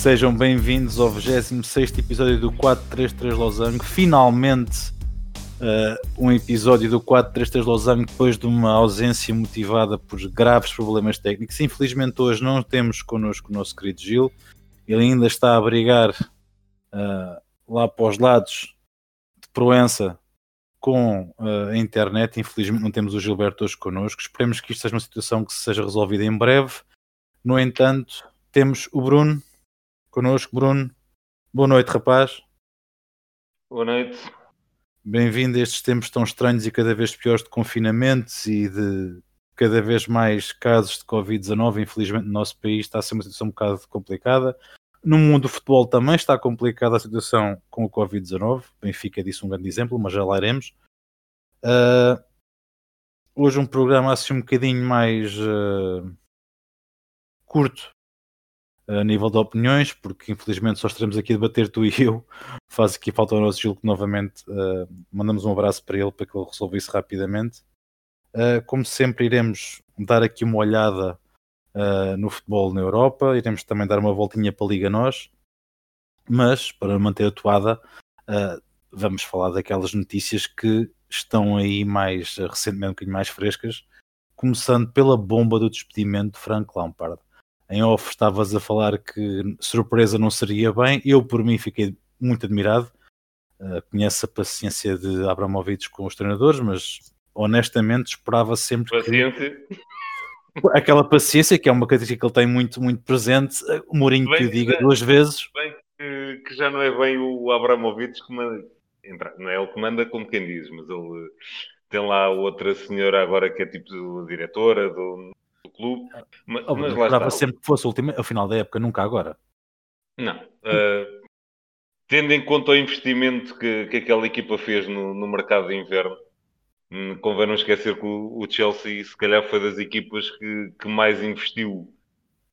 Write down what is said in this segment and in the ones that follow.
Sejam bem-vindos ao 26 episódio do 433 Losango. Finalmente, uh, um episódio do 433 Losango depois de uma ausência motivada por graves problemas técnicos. Infelizmente, hoje não temos connosco o nosso querido Gil. Ele ainda está a brigar uh, lá para os lados de Proença com uh, a internet. Infelizmente, não temos o Gilberto hoje connosco. Esperemos que isto seja uma situação que seja resolvida em breve. No entanto, temos o Bruno connosco, Bruno. Boa noite, rapaz. Boa noite. Bem-vindo a estes tempos tão estranhos e cada vez piores de confinamentos e de cada vez mais casos de Covid-19. Infelizmente, no nosso país está a ser uma situação um bocado complicada. No mundo do futebol também está complicada a situação com o Covid-19. Benfica disse um grande exemplo, mas já lá iremos. Uh, hoje um programa assim um bocadinho mais uh, curto a nível de opiniões, porque infelizmente só estaremos aqui a debater tu e eu. Faz aqui falta o nosso Gil que novamente uh, mandamos um abraço para ele para que ele resolva isso rapidamente. Uh, como sempre, iremos dar aqui uma olhada uh, no futebol na Europa, iremos também dar uma voltinha para a Liga Nós, mas para manter atuada, vamos falar daquelas notícias que estão aí mais recentemente, um bocadinho mais frescas, começando pela bomba do despedimento de Frank Lampard em off estavas a falar que surpresa não seria bem. Eu, por mim, fiquei muito admirado. Uh, conheço a paciência de Abramovich com os treinadores, mas honestamente esperava sempre paciência. que. Aquela paciência que é uma característica que ele tem muito, muito presente. O Mourinho bem, que o diga duas vezes. Bem, que, que, já não é bem o Abramovich que manda. Não é ele que manda, como quem diz, mas ele tem lá outra senhora agora que é tipo diretora do, clube. Mas, oh, mas lá está. sempre que fosse o último, ao final da época, nunca agora. Não. Uh, tendo em conta o investimento que, que aquela equipa fez no, no mercado de inverno, hum, convém não esquecer que o, o, Chelsea, se calhar, foi das equipas que, que mais investiu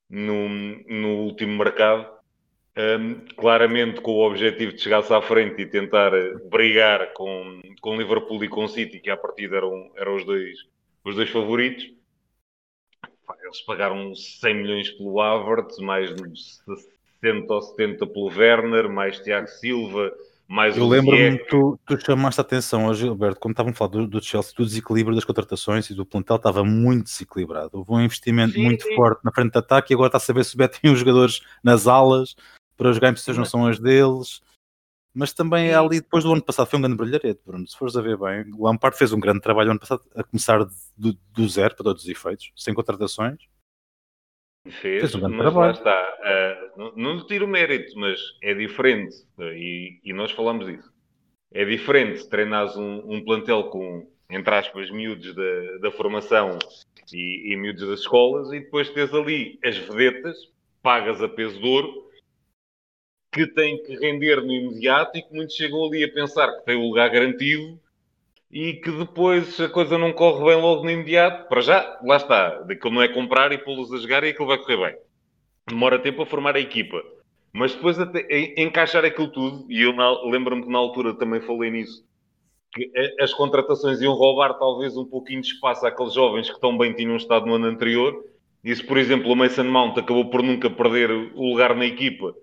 no, no último mercado. Um, claramente com o objetivo de chegar-se à frente e tentar brigar com, com Liverpool e com City, que à partida eram, eram os, dois, os dois favoritos eles pagaram 100 milhões pelo Havertz, mais 60 ou 70 pelo Werner, mais Tiago Silva, mais Eu lembro-me que tu, tu chamaste a atenção hoje, Gilberto, quando estavam a falar do, do, Chelsea, do desequilíbrio das contratações e do plantel estava muito desequilibrado. Houve um investimento sim, muito sim. forte na frente de ataque e agora está a saber se o Beto tem os jogadores nas alas para jogar em posições não são as deles. Mas também é ali, depois do ano passado, foi um grande brilharete, Bruno. Se fores a ver bem, o Lampard fez um grande trabalho ano passado, a começar do, do zero, para todos os efeitos, sem contratações. Fez, fez um grande mas trabalho. lá está. Uh, não, não lhe tiro mérito, mas é diferente, uh, e, e, nós falamos disso. É diferente treinares um, um plantel com, entre aspas, miúdos da, da formação e, e miúdos das escolas, e depois tens ali as vedetas, pagas a peso de ouro, que tem que render no imediato e que muitos chegam ali a pensar que tem o lugar garantido e que depois a coisa não corre bem logo no imediato. Para já, lá está. Daquilo não é comprar e pô-los a jogar e aquilo vai correr bem. Demora tempo a formar a equipa. Mas depois até, encaixar aquilo tudo, e eu lembro-me que na altura também falei nisso, que as contratações iam roubar talvez um pouquinho de espaço àqueles jovens que tão bem tinham estado no ano anterior. E se, por exemplo, o Mason Mount acabou por nunca perder o lugar na equipa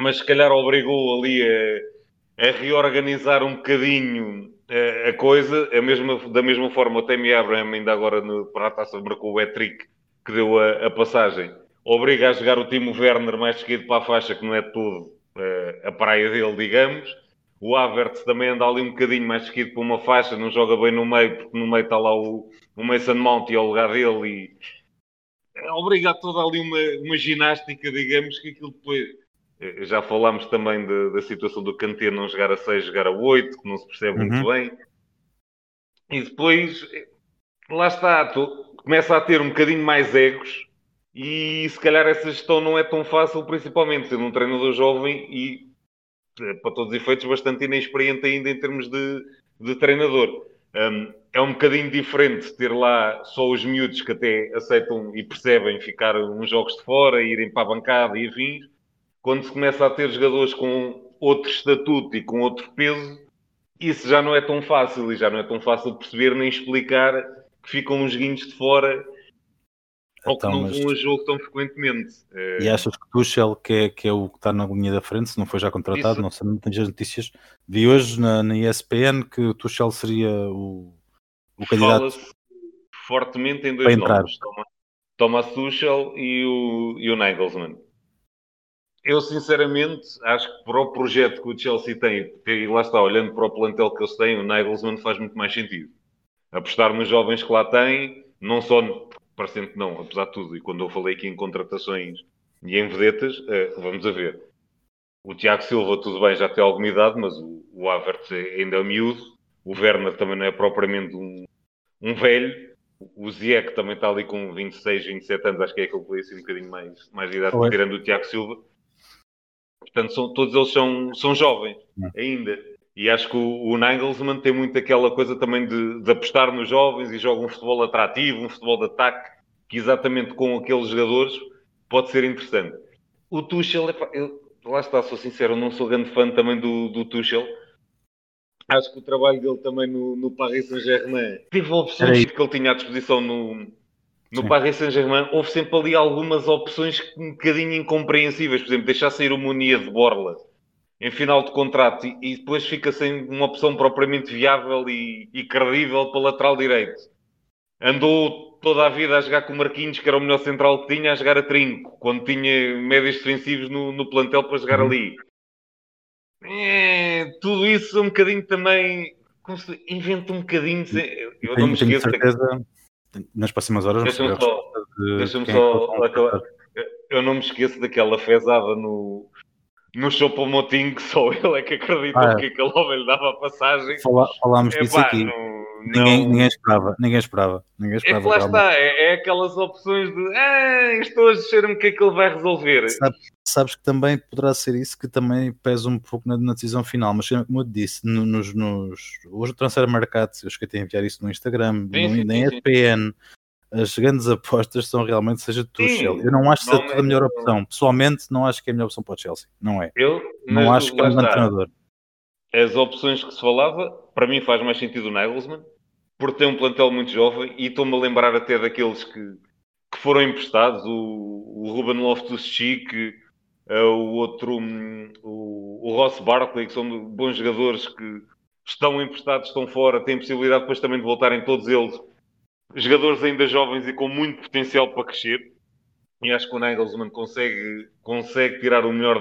mas se calhar obrigou ali a, a reorganizar um bocadinho a, eh, a coisa, a mesma, da mesma forma o Tammy Abraham ainda agora no, para a taça marcou o hat-trick que deu a, a, passagem, obriga a jogar o Timo Werner mais seguido para a faixa, que não é todo uh, a praia dele, digamos. O Havertz também anda ali um bocadinho mais seguido para uma faixa, não joga bem no meio, porque no meio está lá o, o Mason Mount e ao lugar dele e obriga a toda ali uma, uma ginástica, digamos, que aquilo depois eh, já falámos também de, da situação do Kanté não jogar a 6, jogar a 8, que não se percebe uhum. muito bem. E depois, eh, lá está, tu, começa a ter um bocadinho mais egos e se calhar essa gestão não é tão fácil, principalmente sendo um treinador jovem e, eh, para todos os efeitos, bastante inexperiente ainda em termos de, de treinador. Um, é um bocadinho diferente ter lá só os miúdos que até aceitam e percebem ficar uns jogos de fora, irem para a bancada e afins, quando se começa a ter jogadores com outro estatuto e com outro peso, isso já não é tão fácil e já não é tão fácil de perceber nem explicar que ficam uns guinhos de fora Ou então, que não mas... vão a jogo tão frequentemente. E eh, achas que Tuchel, que é, que é o que está na linha da frente, se não foi já contratado, Isso. não sei, não tenho as notícias. Vi hoje na, na ESPN que o Tuchel seria o, o candidato. fortemente em dois nomes. Thomas Tuchel e o, e o Nagelsmann. Eu, sinceramente, acho que para o projeto que o Chelsea tem, e lá está, olhando para o plantel que eles têm, o Nagelsmann faz muito mais sentido. Apostar nos jovens que lá têm, não só parecendo que não, apesar de tudo, e quando eu falei aqui em contratações e em vedetas, eh, vamos a ver. O Tiago Silva, tudo bem, já tem alguma idade, mas o, o Havertz ainda é miúdo. O Werner também não é propriamente um, um velho. O Ziyech também está ali com 26, 27 anos, acho que é aquele que foi assim um bocadinho mais, mais de idade, Oi. tirando o Tiago Silva. Portanto, são, todos eles são, são jovens ainda. E acho que o, o Nagelsmann tem muito aquela coisa também de, de, apostar nos jovens e joga um futebol atrativo, um futebol de ataque, que exatamente com aqueles jogadores pode ser interessante. O Tuchel, eu, lá está, sou sincero, não sou grande fã também do, do Tuchel. Acho que o trabalho dele também no, no Paris Saint-Germain teve opções que ele tinha à disposição no, no Sim. Paris Saint-Germain. Houve sempre ali algumas opções um bocadinho incompreensíveis. Por exemplo, deixar sair o Munier de Borla em final de contrato e, e, depois fica sem uma opção propriamente viável e, e credível para lateral direito. Andou toda a vida a jogar com o Marquinhos, que era o melhor central que tinha, a jogar a trinco, quando tinha médios defensivos no, no plantel para jogar uhum. ali. É, tudo isso um bocadinho também inventa um bocadinho. Eu não me esqueço. Certeza, nas próximas horas, deixa-me só, deixa é só acabar. Eu não me esqueço daquela fezada no, no Chopo Motinho que só ele é que acreditou ah, é. que aquele homem lhe dava a passagem. Fala, falámos é, disso pá, aqui. Ninguém, não... ninguém esperava, ninguém esperava. Ninguém esperava é que lá está, é, é, aquelas opções de ah, estou a dizer-me o que é que ele vai resolver. Sabes, sabes, que também poderá ser isso que também pesa um pouco na, na decisão final, mas como eu te disse, no, nos, nos, hoje o transfer marcado, eu esqueci de enviar isso no Instagram, sim, no, sim, na ESPN, as grandes apostas são realmente seja Tuchel. Eu não acho que seja a melhor opção. Pessoalmente, não acho que é a melhor opção para o Chelsea. Não é. Eu não acho que é um grande treinador. As opções que se falava, para mim faz mais sentido o Nagelsmann, por ter um plantel muito jovem e estou-me a lembrar até daqueles que, que foram emprestados, o, o Ruben Loftus-Cheek, uh, o outro, um, o, o Ross Barkley, que são bons jogadores que estão emprestados, estão fora, têm possibilidade depois também de voltarem todos eles jogadores ainda jovens e com muito potencial para crescer. E acho que o Nagelsmann consegue, consegue tirar o melhor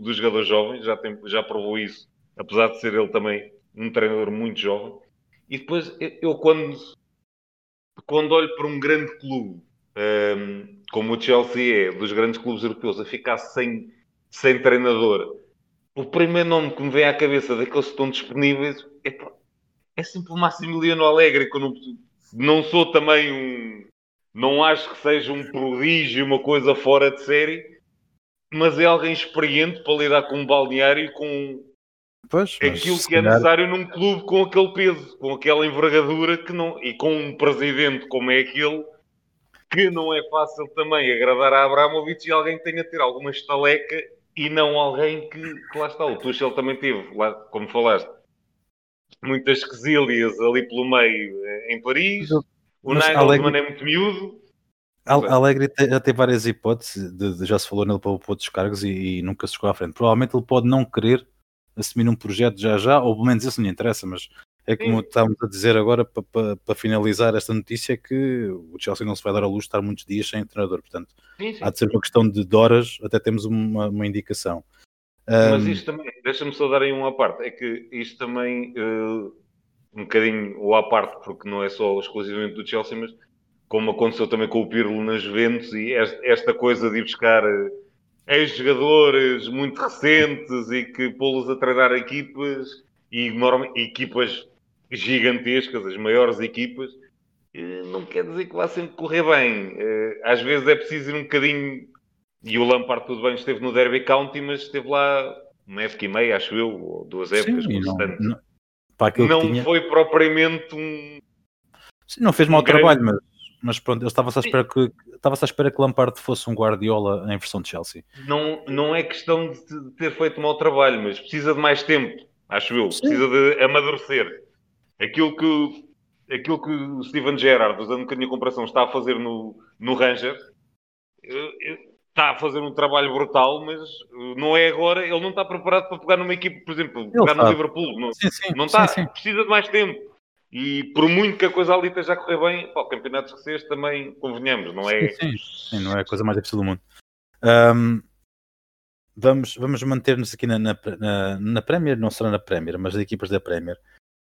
dos jogadores jovens, já, tem, já provou isso, apesar de ser ele também um treinador muito jovem. E depois, eu quando, quando olho para um grande clube, um, como o Chelsea é, dos grandes clubes europeus, a ficar sem, sem treinador, o primeiro nome que me vem à cabeça daqueles que estão disponíveis é, é sempre o Massimiliano Alegre, eu não, sou também um. Não acho que seja um prodígio, uma coisa fora de série, mas é alguém experiente para lidar com um balneário e com pois, aquilo que é calhar... necessário num clube com aquele peso, com aquela envergadura que não, e com um presidente como é aquele, que não é fácil também agradar a Abramovich e alguém que tenha de ter alguma estaleca e não alguém que, que lá está. O Tuchel também teve, lá, como falaste, muitas quesílias ali pelo meio eh, em Paris. O Alegre... é muito miúdo. Alegre já tem várias hipóteses, de, de, já se falou nele para, para outros cargos e, e, nunca se chegou à frente. Provavelmente ele pode não querer assumir um projeto já já, ou pelo menos isso não interessa, mas é como Sim. estamos a dizer agora para, para, para, finalizar esta notícia que o Chelsea não se vai dar a luz de estar muitos dias sem treinador, portanto sim, sim. há de ser uma questão de horas, até temos uma, uma indicação. Mas isto também, deixa-me só dar aí uma parte, é que isto também, uh, um bocadinho ou à parte, porque não é só exclusivamente do Chelsea, mas como aconteceu também com o Pirlo nas Juventus e esta coisa de ir buscar uh, ex-jogadores muito recentes e que pô-los a treinar equipas e equipas gigantescas, as maiores equipas, uh, não quer dizer que vá sempre correr bem. Às vezes é preciso ir um bocadinho e o Lampard, tudo bem, esteve no Derby County, mas esteve lá uma época e meia, acho eu, ou duas épocas, Sim, não, não, não tinha... foi propriamente um. Sim, não fez um mau grande... trabalho, mas, mas pronto, ele estava-se à espera que estava-se à espera que Lampard fosse um Guardiola em versão de Chelsea. Não, não é questão de ter feito mau trabalho, mas precisa de mais tempo, acho eu. Sim. Precisa de amadurecer. Aquilo que aquilo que o Steven Gerrard, usando um bocadinho a comparação, está a fazer no, no Ranger, está a fazer um trabalho brutal, mas uh, não é agora, ele não está preparado para pegar numa equipe, por exemplo, ele pegar sabe. no Liverpool. Não, sim, sim, não está, sim, precisa de mais tempo. E por muito que a coisa ali esteja a correr bem, pá, campeonato escocês também convenhamos, não é? Sim, sim. não é a coisa mais difícil do mundo. Um, vamos vamos manter-nos aqui na, na, na, na, Premier, não será na Premier, mas as equipas da Premier.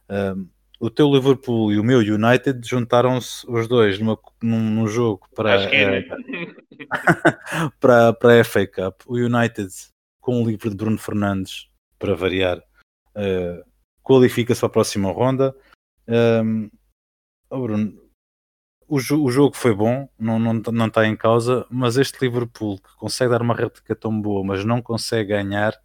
Um, o teu Liverpool e o meu United juntaram-se os dois numa, num, num jogo para, é, para, para a FA Cup. O United, com o livro de Bruno Fernandes, para variar, uh, qualifica-se para a próxima ronda. Um, oh Bruno, o, o, jogo foi bom, não, não, não está em causa, mas este Liverpool que consegue dar uma réplica tão boa, mas não consegue ganhar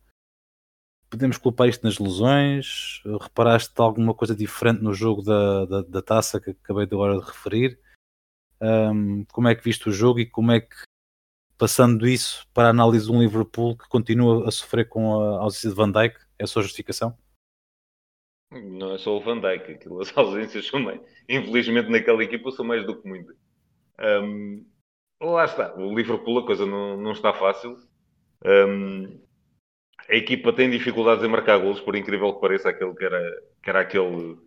podemos culpar isto nas lesões? Reparaste alguma coisa diferente no jogo da, da, da taça que acabei de agora de referir? Um, como é que viste o jogo e como é que, passando isso para a análise de um Liverpool que continua a sofrer com a ausência de Van Dijk, é a sua justificação? Não é só o Van Dijk, aquilo, as ausências são mais, infelizmente naquela equipa são mais do que muito. Um, lá está, o Liverpool a coisa não, não está fácil. Um, a equipa tem dificuldades em marcar golos, por incrível que pareça, aquele que era, que era aquele,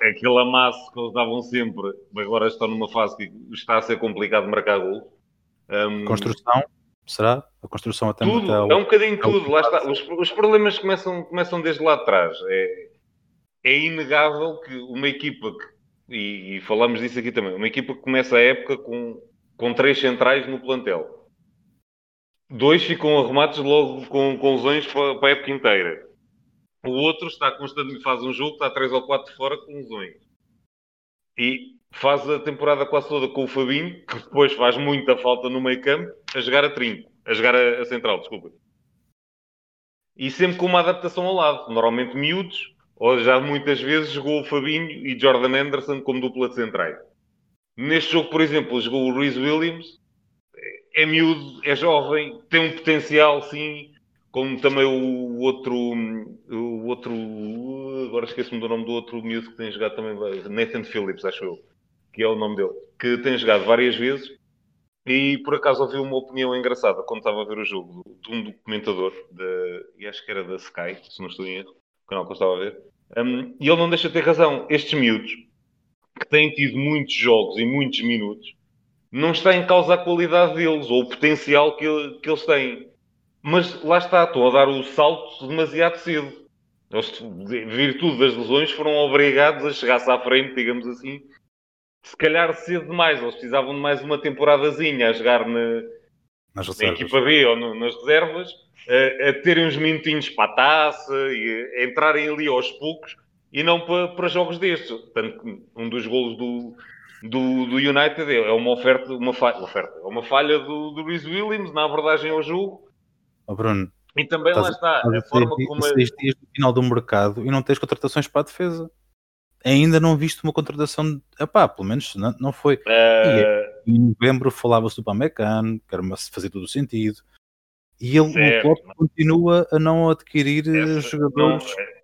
aquele amasso que eles davam sempre, agora estão numa fase que está a ser complicado marcar golos. Um, construção, será? A construção até tudo, é um bocadinho tudo, lá está. Os, os, problemas começam, começam desde lá de trás. É, é inegável que uma equipa que, e, e falamos disso aqui também, uma equipa que começa a época com, com três centrais no plantel Dois ficam arrumados logo com, com lesões para, para a época inteira. O outro está constantemente, faz um jogo, está três ou quatro fora com lesões. E faz a temporada quase toda com o Fabinho, que depois faz muita falta no meio campo, a jogar a trinco, a jogar a, a central, desculpa. E sempre com uma adaptação ao lado. Normalmente miúdos, ou já muitas vezes jogou o Fabinho e Jordan Anderson como dupla de centrais. Neste jogo, por exemplo, jogou o Rhys Williams é miúdo, é jovem, tem um potencial, sim, como também o outro, o outro, agora esqueço-me do nome do outro miúdo que tem jogado também, Nathan Phillips, acho eu, que é o nome dele, que tem jogado várias vezes e por acaso ouvi uma opinião engraçada quando estava a ver o jogo de um documentador, de, e acho que era da Sky, se não estou em erro, o canal que eu estava a ver, um, e ele não deixa de ter razão. Estes miúdos, que têm tido muitos jogos e muitos minutos, não está em causa a qualidade deles ou o potencial que, que eles têm. Mas lá está, estão a dar o salto demasiado cedo. Eles, virtude das lesões, foram obrigados a chegar-se à frente, digamos assim, se calhar cedo demais. Eles precisavam de mais uma temporadazinha a jogar na, na equipa B ou no, nas reservas, a, a, terem uns minutinhos para a taça e a entrarem ali aos poucos e não para, para jogos destes. Portanto, um dos golos do, do, do United é uma oferta, uma falha, oferta, é uma falha do, do Luís Williams na abordagem ao jogo. Oh, Bruno, e também lá está, a, a forma como. É... Seis dias no final do mercado e não tens contratações para a defesa. Ainda não viste uma contratação. Epá, pelo menos não, não foi. Uh... É, em novembro falava-se do Pamecano, que era fazer todo o sentido. E ele, certo, o Klopp continua a não adquirir Essa, jogadores, não, é...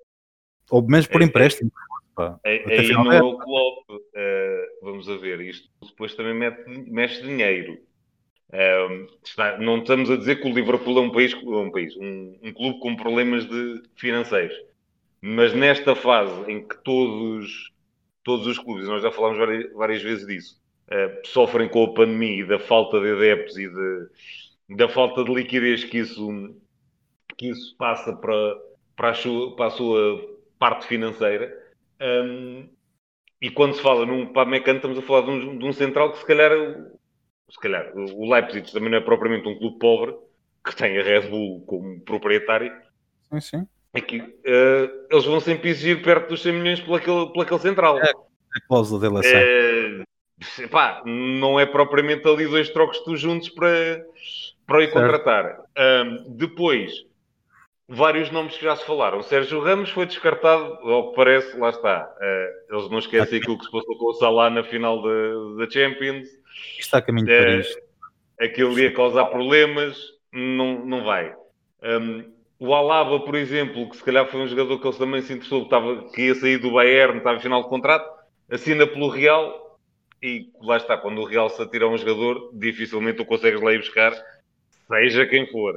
ou mesmo por é, é empréstimo. Pá, aí não é o Klopp. Uh, vamos a ver, isto depois também mete, mexe dinheiro. Uh, está, não estamos a dizer que o Liverpool é um país, um, país um, um, clube com problemas de financeiros. Mas nesta fase em que todos, todos os clubes, nós já falámos várias, várias vezes disso, uh, sofrem com a pandemia e da falta de adeptos e de, da falta de liquidez que isso, que isso passa para, para, a sua, para a sua parte financeira, um, e quando se fala num Pamecano, estamos a falar de um, de um, central que se calhar, se calhar, o Leipzig também não é propriamente um clube pobre, que tem a Red Bull como proprietário. Sim, sim. É que uh, eles vão sempre exigir perto dos 100 milhões por aquele, por aquele central. É, a cláusula dele é pá, não é propriamente ali dois trocos tu juntos para, para ir contratar. Um, depois, vários nomes que já se falaram. Sérgio Ramos foi descartado, ao que parece, lá está. Uh, eles não esquecem aquilo que se passou com o Salah na final da Champions. Está a caminho de uh, Paris. Aquilo ia causar problemas, não, não vai. Um, o Alaba, por exemplo, que se calhar foi um jogador que eles também se interessou, que, estava, que ia sair do Bayern, estava em final de contrato, assina pelo Real e lá está, quando o Real se atira a um jogador, dificilmente o consegues lá ir buscar, seja quem for.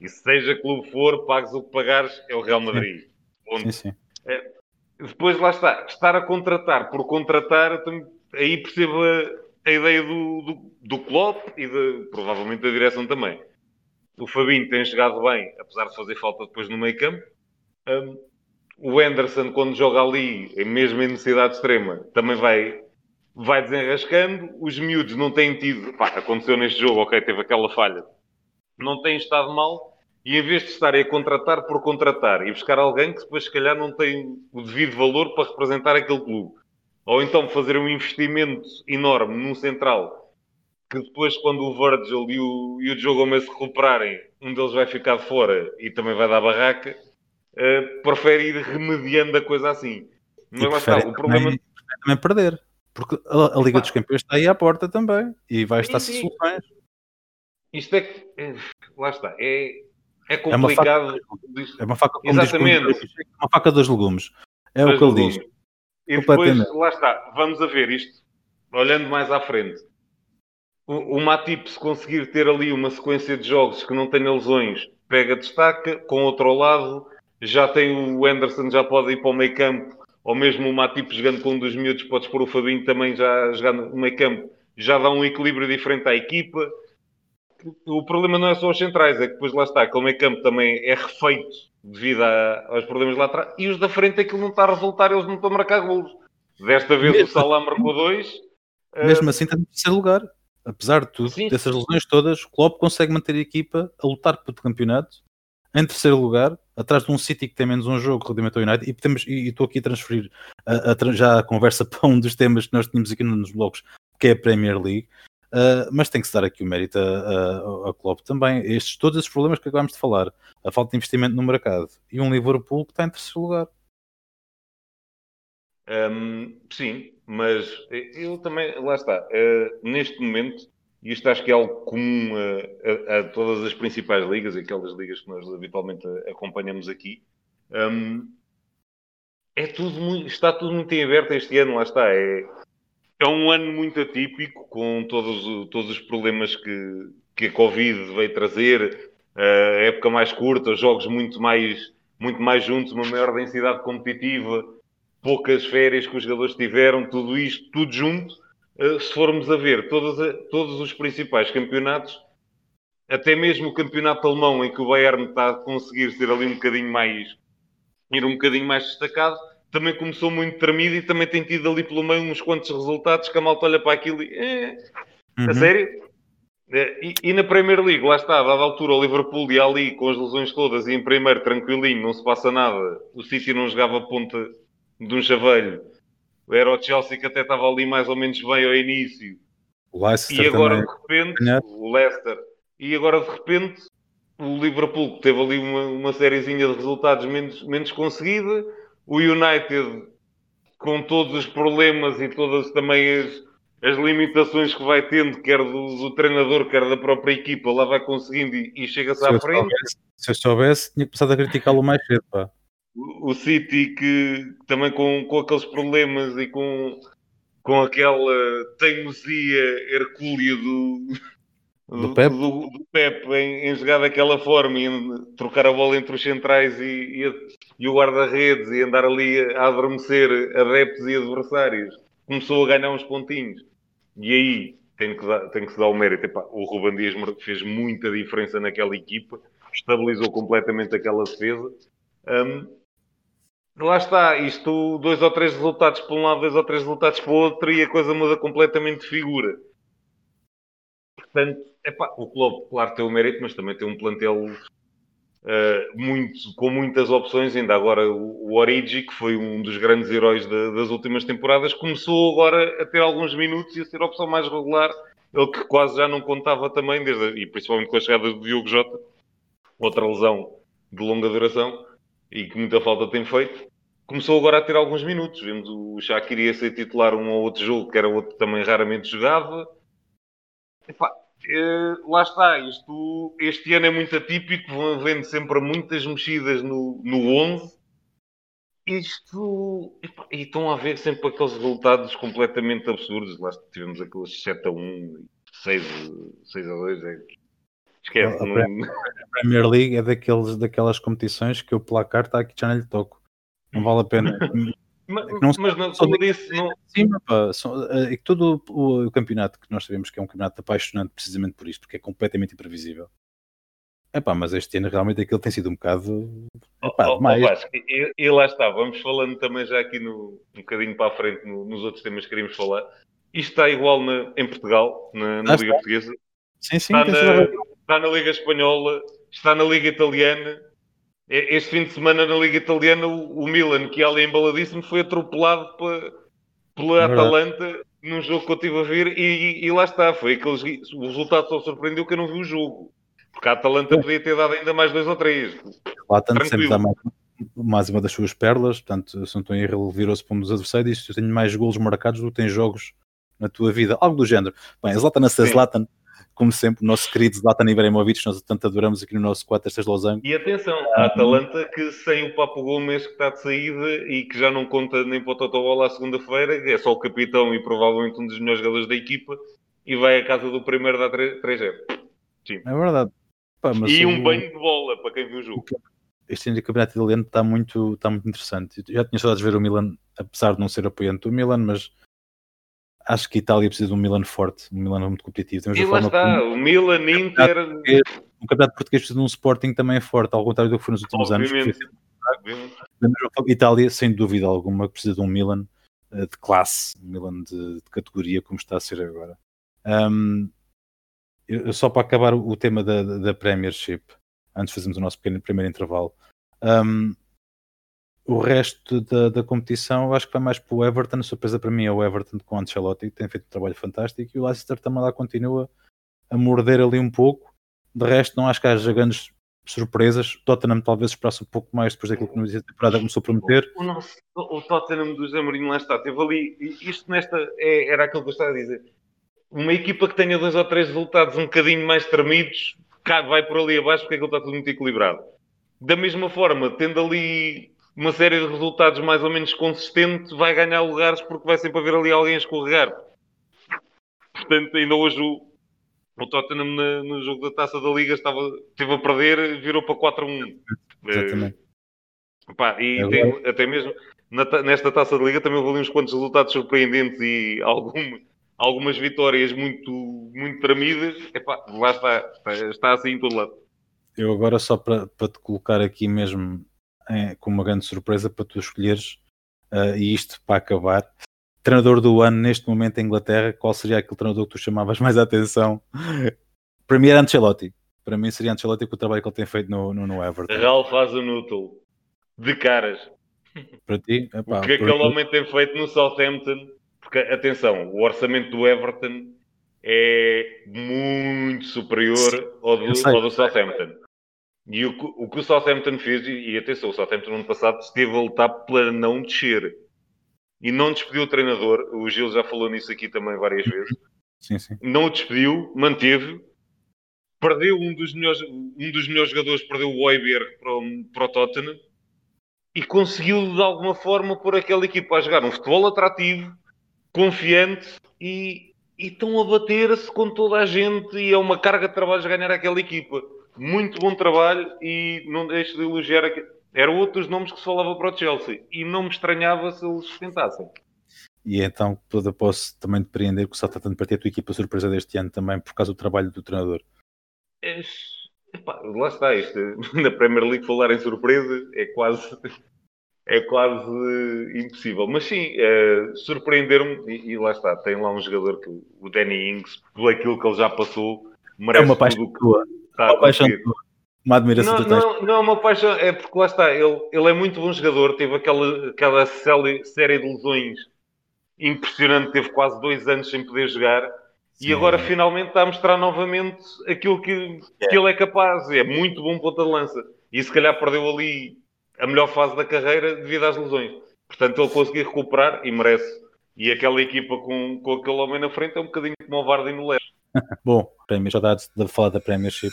E seja clube for, pagues o que pagares, é o Real Madrid. Sim, sim. É, depois lá está, estar a contratar por contratar, aí percebo a, a ideia do, do, do Klopp e de, provavelmente da direção também. O Fabinho tem chegado bem, apesar de fazer falta depois no meio campo. Um, o Anderson, quando joga ali, mesmo em necessidade extrema, também vai, vai desenrascando. Os miúdos não têm tido. Pá, aconteceu neste jogo, ok, teve aquela falha. Não têm estado mal. E em vez de estarem a contratar por contratar e buscar alguém que depois, se calhar, não tem o devido valor para representar aquele clube. Ou então fazer um investimento enorme num central que depois, quando o Virgil e o, e o Joe Gomes se recuperarem, um deles vai ficar fora e também vai dar barraca uh, prefere ir remediando a coisa assim. Mas lá está, o problema. Também, também perder, porque a, a Liga dos Campeões está aí à porta também e vai estar-se soluções. Isto é que. Eh, lá está. É, é complicado. É uma faca, é uma faca Exatamente. Diz, uma faca dos legumes. É o que ele diz. E depois, lá está, vamos a ver isto, olhando mais à frente. O, o Matip, se conseguir ter ali uma sequência de jogos que não tenha lesões, pega destaca, com outro lado, já tem o Anderson, já pode ir para o meio campo, ou mesmo o Matip jogando com um dos miúdos, podes pôr o Fabinho também já jogando no meio campo, já dá um equilíbrio diferente à equipa. O problema não é só os centrais, é que depois lá está, aquele meio campo também é refeito devido a, aos problemas lá atrás, e os da frente aquilo não está a resultar, eles não estão a marcar golos. Desta vez mesmo o Salah marcou dois. Mesmo uh... assim está no terceiro lugar. Apesar de tudo, Sim. dessas lesões todas, o Klopp consegue manter a equipa a lutar pelo campeonato em terceiro lugar, atrás de um City que tem menos um jogo relativamente ao United, e, temos, e estou aqui a transferir a, a, já a conversa para um dos temas que nós tínhamos aqui nos blogs, que é a Premier League. Uh, mas tem que se dar aqui o mérito a, a, a Klopp também. Estes, todos esses problemas que acabámos de falar, a falta de investimento no mercado e um Liverpool que está em terceiro lugar. Um, sim, mas eu também, lá está, uh, neste momento e isto acho que é algo comum a, a, a, todas as principais ligas, aquelas ligas que nós habitualmente acompanhamos aqui. Um, é tudo está tudo muito em aberto este ano, lá está. É, é um ano muito atípico, com todos, todos os problemas que, que a Covid veio trazer, a época mais curta, jogos muito mais, muito mais juntos, uma maior densidade competitiva, poucas férias que os jogadores tiveram, tudo isto, tudo junto. Eh, se formos a ver todos, todos os principais campeonatos, até mesmo o campeonato alemão, em que o Bayern está a conseguir ser ali um bocadinho mais, ir um bocadinho mais destacado, também começou muito tremido e também tem tido ali pelo meio uns quantos resultados que a malta olha para aquilo e. É, uhum. A sério? E, e, na Premier League, lá está, a dada altura, o Liverpool ia ali com as lesões todas e em primeiro, tranquilinho, não se passa nada. O City não jogava ponta de um chaveiro era o Chelsea que até estava ali mais ou menos bem ao início. O Leicester e agora de repente, o Leicester, e agora de repente o Liverpool que teve ali uma, uma sériezinha de resultados menos, menos conseguida, o United com todos os problemas e todas também as, as limitações que vai tendo, quer do, do, treinador, quer da própria equipa, lá vai conseguindo e, e chega-se à frente. Soubesse, se eu soubesse, tinha começado a criticá-lo mais cedo, pá o City que também com, com aqueles problemas e com, com aquela teimosia hercúlea do, do, do Pep, do, do Pep em, em, jogar daquela forma e em trocar a bola entre os centrais e, e, e o guarda-redes e andar ali a adormecer adeptos e adversários, começou a ganhar uns pontinhos. E aí tem que, dar, tem que se dar o mérito. Epá, o Ruben Dias fez muita diferença naquela equipa, estabilizou completamente aquela defesa. Um, lá está, isto, dois ou três resultados para um lado, dois ou três resultados para o outro e a coisa muda completamente de figura. Portanto, epá, o clube, claro, tem o mérito, mas também tem um plantel uh, muito, com muitas opções. Ainda agora o, o Origi, que foi um dos grandes heróis das últimas temporadas, começou agora a ter alguns minutos e a ser a opção mais regular. Ele que quase já não contava também, desde, e principalmente com a chegada do Diogo Jota, outra lesão de longa duração e que muita falta tem feito, começou agora a ter alguns minutos. Vimos o Shaqiri ia ser titular um ou outro jogo, que era outro que também raramente jogava. Epá, é, lá está, isto, este ano é muito atípico, vendo sempre muitas mexidas no, no 11 isto. E estão a haver sempre aqueles resultados completamente absurdos. Lá tivemos aqueles 7 a 1, 6, 6 a 2. É... Esquece. A, não... a Premier League é daqueles, daquelas competições que o placar está aqui já não lhe toco. Não vale a pena. mas, não, mas não, como disse, não... Cima, pá, só, é que todo o, o, campeonato que nós sabemos que é um campeonato apaixonante precisamente por isto, porque é completamente imprevisível. Epá, mas este ano realmente aquilo tem sido um bocado. Epá, oh, mais... Vasco, e, e, lá está, vamos falando também já aqui no, um bocadinho para a frente no, nos outros temas que queríamos falar. Isto está igual na, em Portugal, na, na ah, Liga está. Portuguesa. Sim, sim, está, na, está na Liga Espanhola, está na Liga Italiana. Este fim de semana na Liga Italiana, o, o Milan, que ali embaladíssimo, foi atropelado pela é Atalanta num jogo que eu estive a ver e, e, e lá está. Foi aqueles, o resultado só surpreendeu que eu não vi o jogo. Porque a Atalanta podia ter dado ainda mais dois ou três. Lá tanto sempre dá mais, mais, uma das suas perlas, portanto, se em erro, virou-se para um dos adversários. Eu tenho mais golos marcados do que tem jogos na tua vida, algo do género. Bem, Zlatan a ser Zlatan, como sempre, o nosso querido Zlatan Ibrahimovic, nós tanto adoramos aqui no nosso 4 estas losango. E atenção, a Atalanta que sem o Papo Gomes que está de saída e que já não conta nem para o Totobola à segunda-feira, é só o capitão e provavelmente um dos melhores jogadores da equipa, e vai à casa do primeiro da 3-0. Sim. É verdade. Pá, e um o... banho de bola para quem viu o jogo. Este ano de campeonato italiano está muito, está muito interessante. já tinha saudades de ver o Milan, apesar de não ser apoiante do Milan, mas acho que a Itália precisa de um Milan forte, um Milan muito competitivo. Temos e lá está, o Milan, Inter. O campeonato português precisa de um Sporting também forte, ao contrário do que foi nos últimos Obviamente. anos. Obviamente. Itália, sem dúvida alguma, precisa de um Milan uh, de classe, um Milan de, de, categoria, como está a ser agora. Um, eu, só para acabar o tema da, da Premiership, antes de fazermos o nosso pequeno primeiro intervalo, um, o resto da, da competição eu acho que vai mais para o Everton. A surpresa para mim é o Everton com o Ancelotti, que tem feito um trabalho fantástico, e o Leicester também lá continua a morder ali um pouco. De resto, não acho que haja grandes surpresas. Tottenham talvez esperasse um pouco mais depois daquilo que no temporada começou a prometer. O, nosso, o Tottenham do Mourinho lá está. Teve ali, isto nesta, é, era aquilo que eu estava a dizer uma equipa que tenha dois ou três resultados um bocadinho mais tremidos, vai por ali abaixo porque aquilo está tudo muito equilibrado. Da mesma forma, tendo ali uma série de resultados mais ou menos consistentes, vai ganhar lugares porque vai sempre haver ali alguém a escorregar. Portanto, ainda hoje o, o Tottenham na, no jogo da Taça da Liga estava, esteve a perder, virou para 4-1. Exatamente. É, pá, e é tem, até mesmo na, nesta Taça da Liga também houve ali uns quantos resultados surpreendentes e algum, algumas vitórias muito, muito tramidas, epá, lá está, está, está assim em todo lado. Eu agora só para, para te colocar aqui mesmo é, com uma grande surpresa para tu escolheres, uh, e isto para acabar, treinador do ano neste momento em Inglaterra, qual seria aquele treinador que tu chamavas mais a atenção? para mim era Ancelotti. Para mim seria Ancelotti com o trabalho que ele tem feito no, no, no Everton. Ralph Hasenhuttl. De caras. Para ti? Epá, o que aquele homem tem feito no Southampton porque, atenção, o orçamento do Everton é muito superior ao do, ao do Southampton. E o, o, que o Southampton fez, e, e atenção, o Southampton no ano passado esteve a lutar para não descer. E não despediu o treinador, o Gil já falou nisso aqui também várias vezes. Sim, sim. Não o despediu, manteve. Perdeu um dos melhores, um dos melhores jogadores, perdeu o Oiberg para, o, para o Tottenham. E conseguiu de alguma forma pôr aquela equipa a jogar um futebol atrativo, confiante e, e estão a bater-se com toda a gente e é uma carga de trabalho ganhar aquela equipa. Muito bom trabalho e não deixo de elogiar. Eram outros nomes que se falava para o Chelsea e não me estranhava se eles tentassem. E então toda posso também depreender que o Southampton para ter a tua equipa surpresa deste ano também por causa do trabalho do treinador. É, epá, lá está isto. Na Premier League falar em surpresa é quase é quase impossível. Mas sim, é, surpreender-me, e, e, lá está, tem lá um jogador que o Danny Ings, por aquilo que ele já passou, merece é uma paixão tua. Está uma paixão. Uma admiração não, não, não é uma paixão, é porque lá está, ele, ele é muito bom jogador, teve aquela, aquela série de lesões impressionante, teve quase dois anos sem poder jogar. Sim. E agora finalmente está a mostrar novamente aquilo que, é. que ele é capaz. É muito bom ponta de lança. E se calhar perdeu ali a melhor fase da carreira devido às lesões. Portanto, ele conseguiu recuperar e merece. E aquela equipa com, com aquele homem na frente é um bocadinho como o Vardy no Leste. Bom, prémios, saudades de falar da Premiership.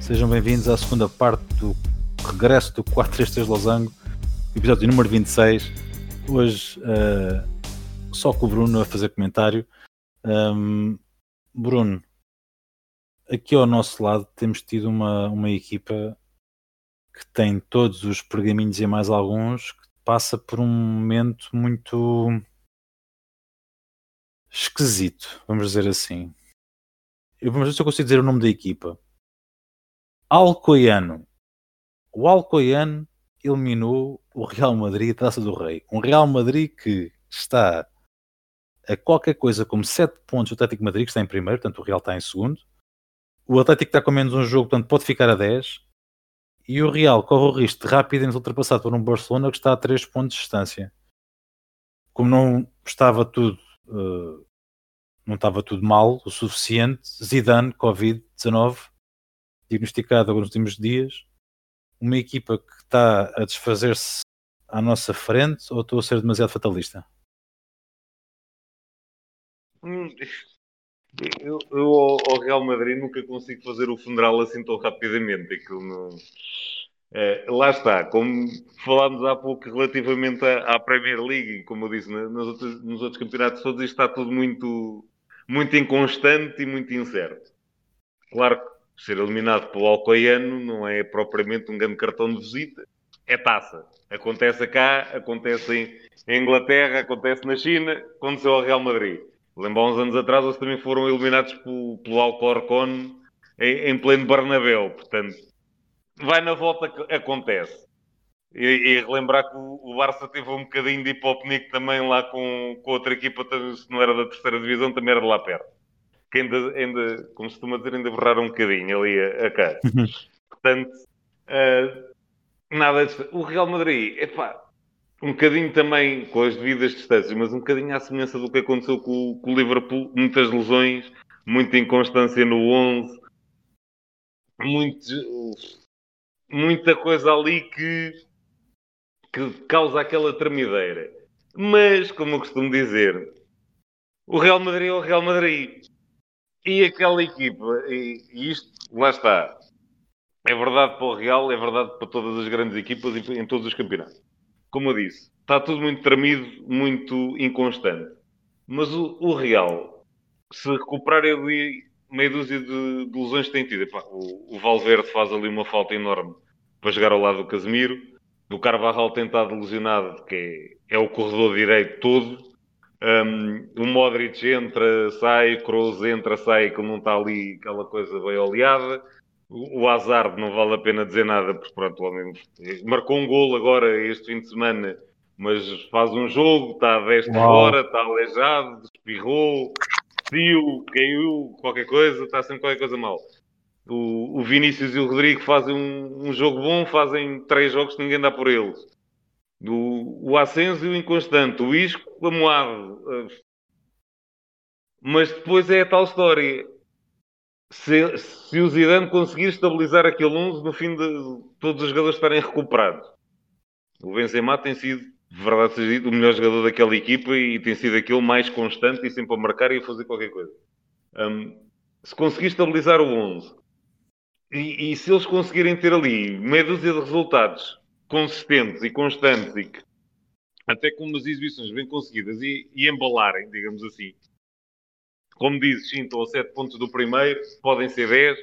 Sejam bem-vindos à segunda parte do regresso do 433 Losango, episódio número 26. Hoje uh, só com o Bruno a fazer comentário. Um, Bruno, aqui ao nosso lado temos tido uma, uma equipa que tem todos os pergaminhos e mais alguns, que passa por um momento muito esquisito, vamos dizer assim. Eu vamos ver se eu consigo dizer o nome da equipa. Alcoiano. O Alcoiano eliminou o Real Madrid Taça do Rei. Um Real Madrid que está a qualquer coisa como 7 pontos do Atlético Madrid, que está em primeiro, portanto o Real está em segundo. O Atlético está com menos um jogo, portanto pode ficar a 10. E o Real corre o risco de rapidamente ultrapassado por um Barcelona que está a 3 pontos de distância. Como não estava tudo uh, não estava tudo mal o suficiente, Zidane, Covid-19, diagnosticado nos últimos dias, uma equipa que está a desfazer-se à nossa frente ou estou a ser demasiado fatalista? Hum, eu, eu ao Real Madrid nunca consigo fazer o funeral assim tão rapidamente. Aquilo não... É, lá está, como falámos há pouco relativamente à, à Premier League, como eu disse, nos outros, nos outros campeonatos todos, isto está tudo muito, muito inconstante e muito incerto. Claro que ser eliminado pelo Alcoiano não é propriamente um grande cartão de visita, é taça. Acontece cá, acontece em Inglaterra, acontece na China, aconteceu ao Real Madrid. Lembro uns anos atrás, eles também foram eliminados pelo, pelo Alcorcon em, em pleno Bernabéu. Portanto, vai na volta que acontece. E, e relembrar que o, o, Barça teve um bocadinho de hipopnico também lá com, com outra equipa, se não era da terceira divisão, também era de lá perto. Que ainda, ainda como se costuma dizer, ainda borraram um bocadinho ali a, a cara. Portanto, uh, nada de... O Real Madrid, epá, um bocadinho também com as devidas distâncias, mas um bocadinho à semelhança do que aconteceu com, com o Liverpool, muitas lesões, muita inconstância no 11, muito, muita coisa ali que, que causa aquela tremideira. Mas, como eu costumo dizer, o Real Madrid é o Real Madrid. E aquela equipa, e, e isto, lá está. É verdade para o Real, é verdade para todas as grandes equipas em, em todos os campeonatos como eu disse, está tudo muito tremido, muito inconstante. Mas o, o Real, se recuperar ali meia dúzia de, de lesões que tem tido, epá, o, o, Valverde faz ali uma falta enorme para jogar ao lado do Casemiro. Do Carvajal tentado lesionado, que é, é o corredor direito todo. Um, o Modric entra, sai, Kroos entra, sai, que não está ali aquela coisa bem oleada. O Hazard não vale a pena dizer nada, porque pronto, o homem marcou um gol agora este fim de semana, mas faz um jogo, está a 10 de fora, está aleijado, espirrou, fio, caiu, qualquer coisa, está sempre qualquer coisa mal. O, o Vinícius e o Rodrigo fazem um, um, jogo bom, fazem três jogos que ninguém dá por eles. O, o Asensio inconstante, o Isco amoado. Mas depois é a tal história se, se o Zidane conseguir estabilizar aquele 11 no fim de todos os jogadores estarem recuperados. O Benzema tem sido, de verdade seja dito, o melhor jogador daquela equipa e tem sido aquele mais constante e sempre a marcar e a fazer qualquer coisa. Um, se conseguir estabilizar o 11 e, e, se eles conseguirem ter ali meia dúzia de resultados consistentes e constantes e que até com umas exibições bem conseguidas e, e embalarem, digamos assim, como dizes, sim, estou a 7 pontos do primeiro, podem ser 10,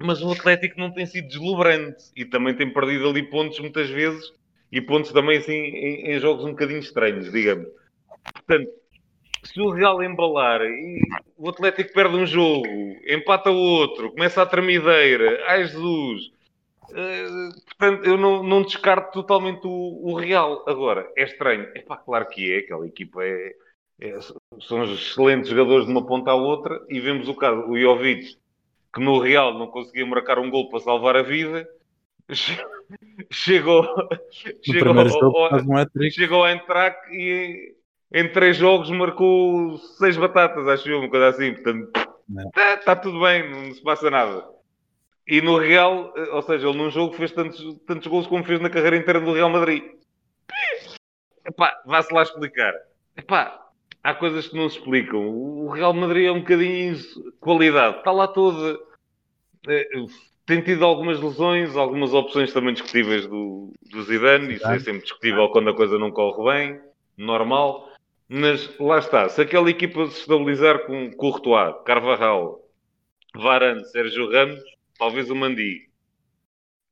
mas o Atlético não tem sido deslumbrante e também tem perdido ali pontos muitas vezes e pontos também assim em, em jogos um bocadinho estranhos, digamos. Portanto, se o Real embalar e o Atlético perde um jogo, empata o outro, começa a tremideira, ai Jesus. Uh, portanto, eu não, não descarto totalmente o, o, Real. Agora, é estranho. É pá, claro que é, aquela equipa é, é, são excelentes jogadores de uma ponta à outra e vemos o caso, o Jovic, que no Real não conseguia marcar um gol para salvar a vida, chegou, chegou, ao, chegou a entrar e em três jogos marcou seis batatas, acho eu, uma coisa assim. Portanto, está tá tudo bem, não se passa nada. E no Real, ou seja, ele num jogo fez tantos, tantos gols como fez na carreira inteira do Real Madrid. Epá, vá-se lá explicar. Epá, há coisas que não se explicam. O Real Madrid é um bocadinho. Qualidade. Está lá toda. É, tem tido algumas lesões, algumas opções também discutíveis do, do Zidane, isso é sempre discutível quando a coisa não corre bem, normal. Mas lá está, se aquela equipa se estabilizar com Courtois, Carvajal, Varane, Sérgio Ramos, talvez o Mandi.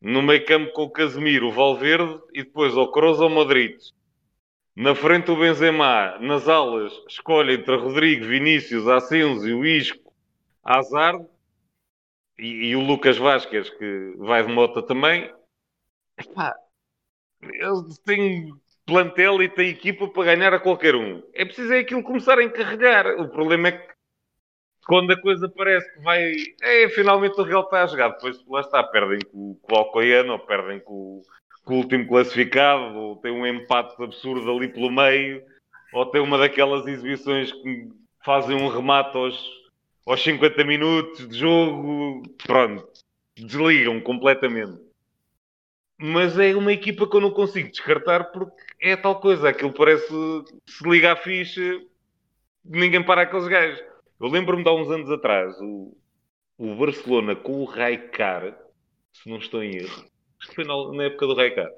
No meio campo com o Casemiro, o Valverde e depois o Kroos ou Madrid. Na frente o Benzema, nas alas, escolhe entre Rodrigo, Vinícius, Asensio, Isco, Hazard e, e, o Lucas Vasquez, que vai de moto também. Epá, eles têm plantel e têm equipa para ganhar a qualquer um. É preciso é aquilo começar a encarregar. O problema é que quando a coisa parece que vai. É, finalmente o Real está a jogar. Depois lá está, perdem com, com o Alcoiano, ou perdem com, com, o último classificado, ou tem um empate absurdo ali pelo meio, ou tem uma daquelas exibições que fazem um remate aos, aos 50 minutos de jogo. Pronto, desligam completamente. Mas é uma equipa que eu não consigo descartar porque é tal coisa. Aquilo parece se liga a ficha, ninguém para aqueles gajos eu lembro-me de há uns anos atrás, o, o Barcelona com o Raikar, se não estou em erro, foi na, na época do Raikar,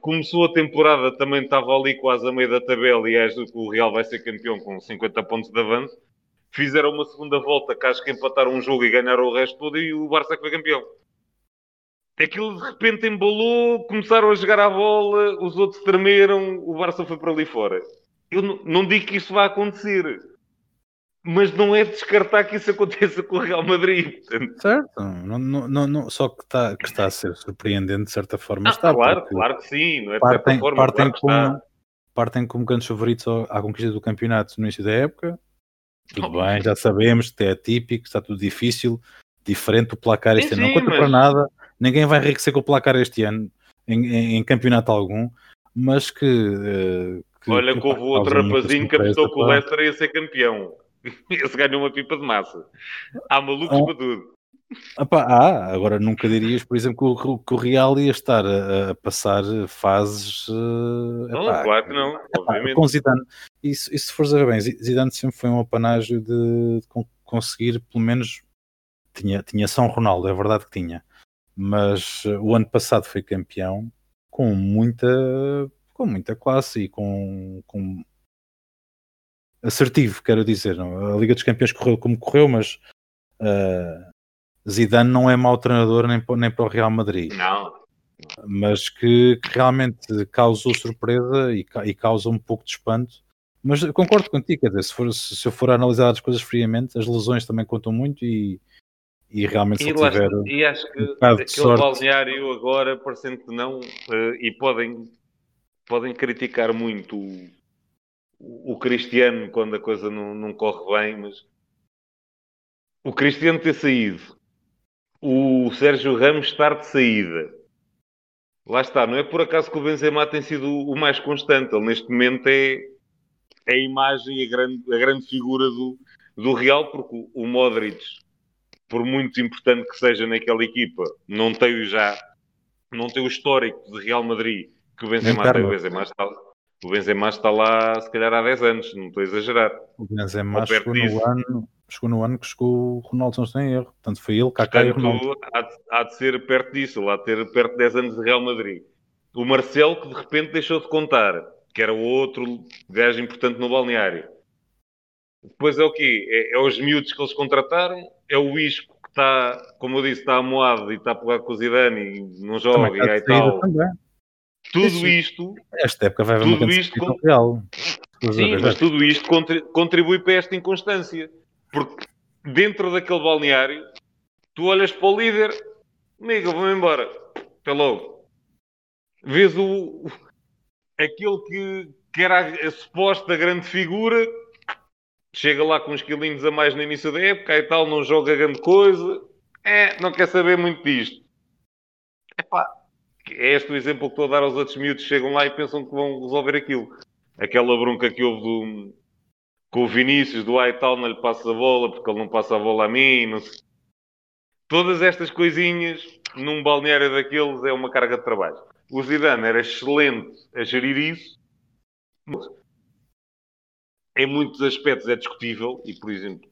começou a temporada, também estava ali quase a meio da tabela e acho que o Real vai ser campeão com 50 pontos de avanço. Fizeram uma segunda volta, que acho que empataram um jogo e ganharam o resto todo e o Barça foi campeão. Aquilo de repente embalou, começaram a jogar a bola, os outros tremeram, o Barça foi para ali fora. Eu não digo que isso vá acontecer, mas não é descartar que isso aconteça com o Real Madrid. Certo, não, não, não, só que está, que está a ser surpreendente de certa forma. Ah, está, claro, claro que sim, não é de partem, certa forma. Partem, claro como, partem como grandes favoritos à conquista do campeonato no início da época. Tudo oh, bem, já sabemos que é atípico, está tudo difícil, diferente o placar este sim, ano. Não conta mas... para nada, ninguém vai enriquecer com o placar este ano em, em, em campeonato algum, mas que. Uh, que Olha, que, que houve outro rapazinho que apostou que o Leicester ia ser campeão. Esse ganhou uma pipa de massa. Há malucos ah. para tudo. Ah, agora nunca dirias, por exemplo, que o, que o Real ia estar a, a passar fases. Uh, não, claro que não, obviamente. Com Zidane, isso, isso se for ver bem, Zidane sempre foi um apanágio de, de conseguir, pelo menos, tinha, tinha São Ronaldo, é verdade que tinha, mas uh, o ano passado foi campeão com muita, com muita classe e com, com assertivo, quero dizer. Não? A Liga dos Campeões correu como correu, mas uh, Zidane não é mau treinador nem, nem para o Real Madrid. Não. Mas que, que realmente causou surpresa e, e, causa um pouco de espanto. Mas concordo contigo, quer dizer, se, for, se eu for analisar as coisas friamente, as lesões também contam muito e, e realmente se e, tiver e acho que um aquele sorte... balneário agora, parecendo que não, uh, e podem, podem criticar muito o Cristiano quando a coisa não, não corre bem, mas o Cristiano ter saído, o Sérgio Ramos estar de saída. Lá está, não é por acaso que o Benzema tem sido o mais constante. Ele neste momento é, é a imagem, a grande, a grande figura do, do Real, porque o Modric, por muito importante que seja naquela equipa, não tem já não tem o histórico de Real Madrid que o Benzema tem. O Benzema está, o Benzema está lá, se calhar, há 10 anos, não estou a exagerar. O Benzema chegou no, ano, chegou no ano que chegou o Ronaldo, se não estou em erro. Portanto, foi ele, Kaká e Ronaldo. Há de, há de ser perto disso, lá ter perto de 10 anos de Real Madrid. O Marcelo, que de repente deixou de contar, que era o outro gajo importante no balneário. Depois é o quê? É, é os miúdos que eles contrataram, é o Isco que está, como eu disse, está amoado e está a pegar com o Zidane e não joga e aí tal. Também. Tudo isto. Esta época vai haver uma isto com... real. Sim, mas tudo isto contribui para esta inconstância. Porque dentro daquele balneário, tu olhas para o líder, amigo, vou-me embora. Até logo. Vês o, aquele que, que era a, a suposta grande figura, chega lá com uns quilinhos a mais no início da época e tal, não joga grande coisa. É, não quer saber muito disto. Epá, é este o exemplo que estou a dar aos outros miúdos chegam lá e pensam que vão resolver aquilo. Aquela bronca que houve do, com o Vinícius, do ai tal, não lhe passa a bola porque ele não passa a bola a mim. Não sei. Todas estas coisinhas num balneário daqueles é uma carga de trabalho. O Zidane era excelente a gerir isso. Em muitos aspectos é discutível e, por exemplo,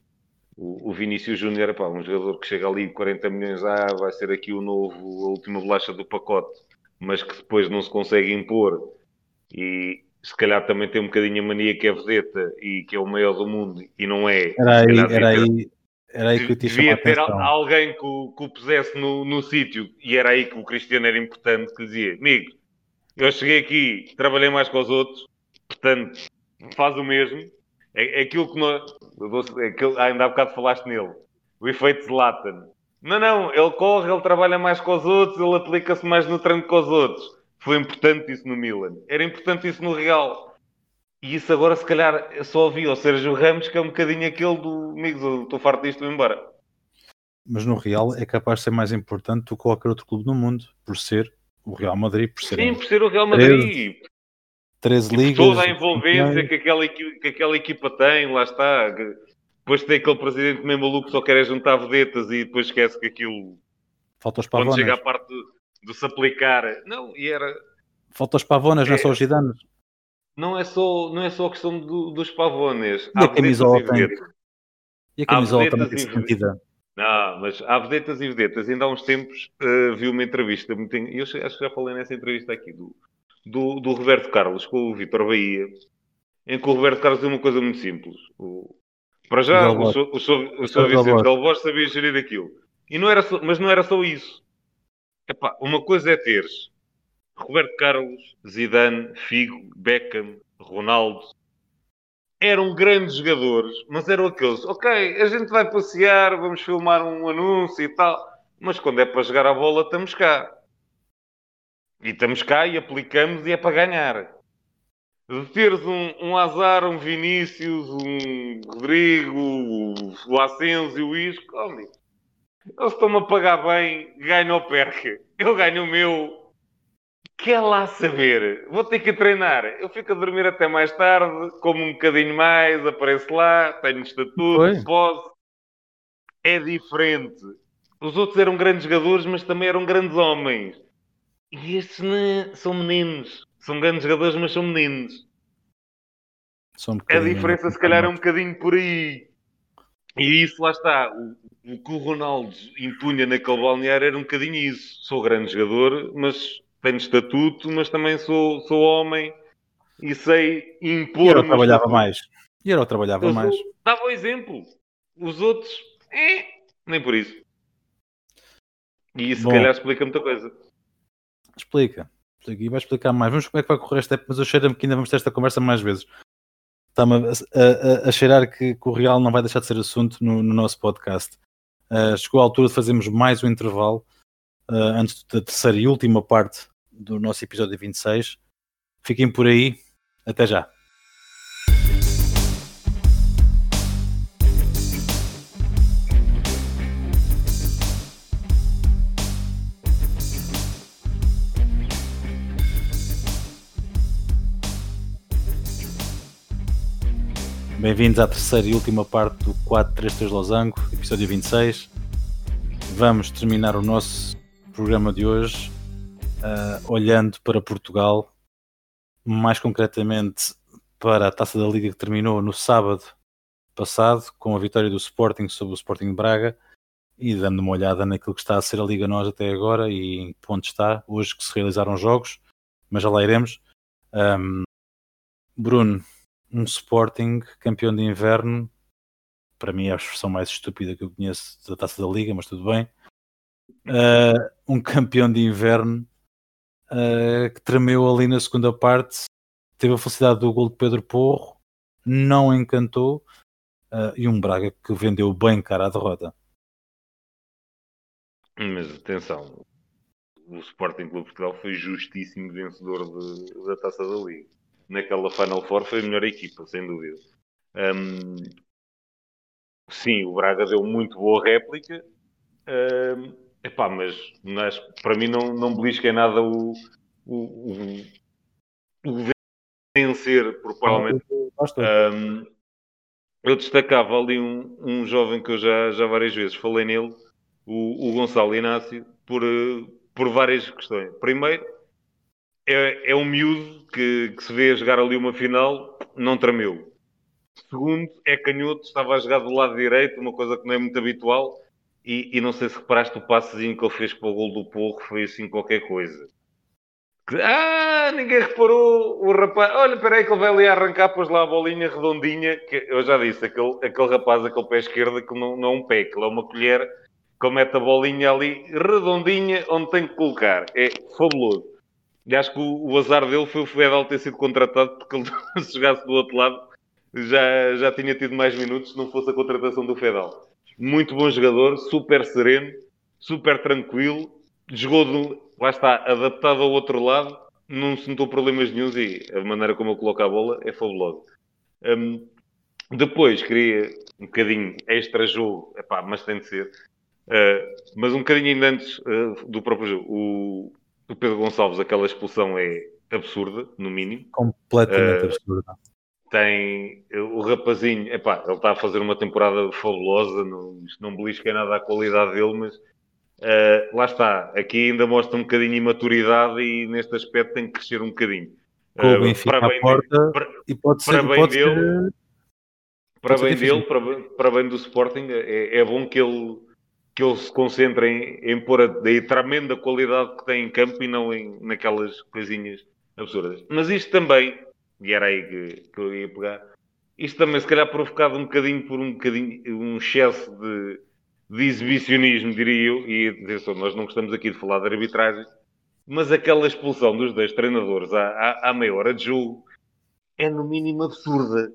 o, o Vinícius Júnior, um jogador que chega ali 40 milhões, ah, vai ser aqui o novo, a última bolacha do pacote, mas que depois não se consegue impor e se calhar também tem um bocadinho a mania que é vedeta e que é o maior do mundo e não é. Era aí, era aí, era aí que eu te Devia ter alguém que o, que o pusesse no, no sítio e era aí que o Cristiano era importante, que dizia, amigo, eu cheguei aqui, trabalhei mais com os outros, portanto, faz o mesmo é, é aquilo que nós. É aquilo, ainda há bocado falaste nele. O efeito Zlatan. Não, não, ele corre, ele trabalha mais com os outros, ele aplica-se mais no treino com os outros. Foi importante isso no Milan. Era importante isso no Real. E isso agora, se calhar, só ouvi ao Sérgio Ramos, que é um bocadinho aquele do amigos, estou farto disto, vou embora. Mas no Real é capaz de ser mais importante do que qualquer outro clube no mundo, por ser o Real Madrid, por ser. Sim, por ser o Real Madrid. 13 ligas. Toda a envolvência que aquela, que aquela equipa tem, lá está. Depois tem aquele presidente meio maluco que só quer juntar vedetas e depois esquece que aquilo. Falta os pavonas. Quando chega à parte de, se aplicar. Não, e era. Falta os pavonas, é, não é só os gidanos. Não é só, não é só a questão do, dos pavones. E a camisola tem. E a camisola também tem sentido. Não, mas há vedetas e vedetas. Ainda há uns tempos uh, vi uma entrevista, muito, eu acho que já falei nessa entrevista aqui, do, do, do Roberto Carlos com o Vitor Bahia, em que o Roberto Carlos deu uma coisa muito simples. O, para já, o, o, o, o Sr. Vicente Galvós sabia gerir aquilo. E não era só, mas não era só isso. Epá, uma coisa é teres Roberto Carlos, Zidane, Figo, Beckham, Ronaldo. Eram grandes jogadores, mas eram aqueles, ok, a gente vai passear, vamos filmar um anúncio e tal, mas quando é para jogar a bola, estamos cá. E estamos cá e aplicamos e é para ganhar. De teres um, um Azar, um Vinícius, um Rodrigo, o Asensio, o Isco, oh, eles estão-me a pagar bem, ganho ou perca. Eu ganho o meu. Quer lá saber? Vou ter que treinar. Eu fico a dormir até mais tarde, como um bocadinho mais, apareço lá, tenho estatuto, posso. É diferente. Os outros eram grandes jogadores, mas também eram grandes homens. E estes né, são meninos. São grandes jogadores, mas são meninos. Um a diferença, se calhar, é um bocadinho por aí. E isso, lá está. O, o que o Ronaldo impunha naquele balneário era um bocadinho isso. Sou grande jogador, mas tenho estatuto, mas também sou, sou homem e sei impor. E eu trabalhava mais. E eu trabalhava eu mais. Dava o exemplo. Os outros, eh, nem por isso. E isso, Bom. se calhar, explica muita coisa. Explica. E vai explicar mais. Vamos ver como é que vai correr esta época, mas eu cheiro-me que ainda vamos ter esta conversa mais vezes. Está-me a, a, a, cheirar que, que, o Real não vai deixar de ser assunto no, no nosso podcast. Uh, chegou a altura de fazermos mais um intervalo uh, antes da terceira e última parte do nosso episódio 26. Fiquem por aí. Até já. Bem-vindos à terceira e última parte do 433 Losango, episódio 26. Vamos terminar o nosso programa de hoje uh, olhando para Portugal, mais concretamente para a taça da Liga que terminou no sábado passado, com a vitória do Sporting sobre o Sporting de Braga e dando uma olhada naquilo que está a ser a Liga Nós até agora e em que ponto está, hoje que se realizaram jogos, mas já lá iremos. Um, Bruno, um Sporting campeão de inverno, para mim é a expressão mais estúpida que eu conheço da taça da Liga, mas tudo bem. Uh, um campeão de inverno uh, que tremeu ali na segunda parte, teve a felicidade do gol de Pedro Porro, não encantou, uh, e um Braga que vendeu bem cara a derrota. Mas atenção, o Sporting Clube Portugal foi justíssimo vencedor de, da taça da Liga naquela Final Four foi a melhor equipa, sem dúvida. Um, sim, o Braga deu muito boa réplica, um, epá, mas, mas para mim não, não belisca em nada o, o, o, o vencer por provavelmente. Um, eu destacava ali um, um jovem que eu já, já várias vezes falei nele, o, o Gonçalo Inácio, por, por várias questões. Primeiro, é, é um miúdo que, que, se vê a jogar ali uma final, não tremeu. Segundo, é canhoto, estava a jogar do lado direito, uma coisa que não é muito habitual. E, e não sei se reparaste o passezinho que ele fez para o gol do Porro, foi assim qualquer coisa. Ah, ninguém reparou. O rapaz, olha, espera aí que ele vai ali arrancar, pôs lá a bolinha redondinha. Que eu já disse, aquele, aquele rapaz, aquele pé esquerdo, que não, não é um pé, que é uma colher, que mete a bolinha ali redondinha onde tem que colocar. É fabuloso. E acho que o, o azar dele foi o Fedal ter sido contratado, porque ele, se jogasse do outro lado, já, já tinha tido mais minutos se não fosse a contratação do Fedal. Muito bom jogador, super sereno, super tranquilo, jogou de, lá está, adaptado ao outro lado, não se notou problemas nenhums e a maneira como ele coloca a bola é fabulosa. Um, depois queria um bocadinho extra jogo, epá, mas tem de ser. Uh, mas um bocadinho ainda antes uh, do próprio jogo, o, Pedro Gonçalves, aquela expulsão é absurda, no mínimo. Completamente uh, absurda. Tem o rapazinho, epá, ele está a fazer uma temporada fabulosa, não, não belisca nada a qualidade dele, mas Uh, lá está, aqui ainda mostra um bocadinho de imaturidade e neste aspecto tem que crescer um bocadinho. Com o Benfica para bem porta para, e pode ser, para bem pode dele, ser, para bem dele, para bem, para bem do Sporting, é, é, bom que ele, que ele se concentre em, em pôr a, a tremenda qualidade que tem em campo e não em, naquelas coisinhas absurdas. Mas isto também, e era aí que, que eu ia pegar, isto também se calhar provocado um bocadinho por um bocadinho um excesso de de exibicionismo, diria eu, e atenção, nós não gostamos aqui de falar de arbitragem, mas aquela expulsão dos dois treinadores à, à, à meia hora de jogo é no mínimo absurda.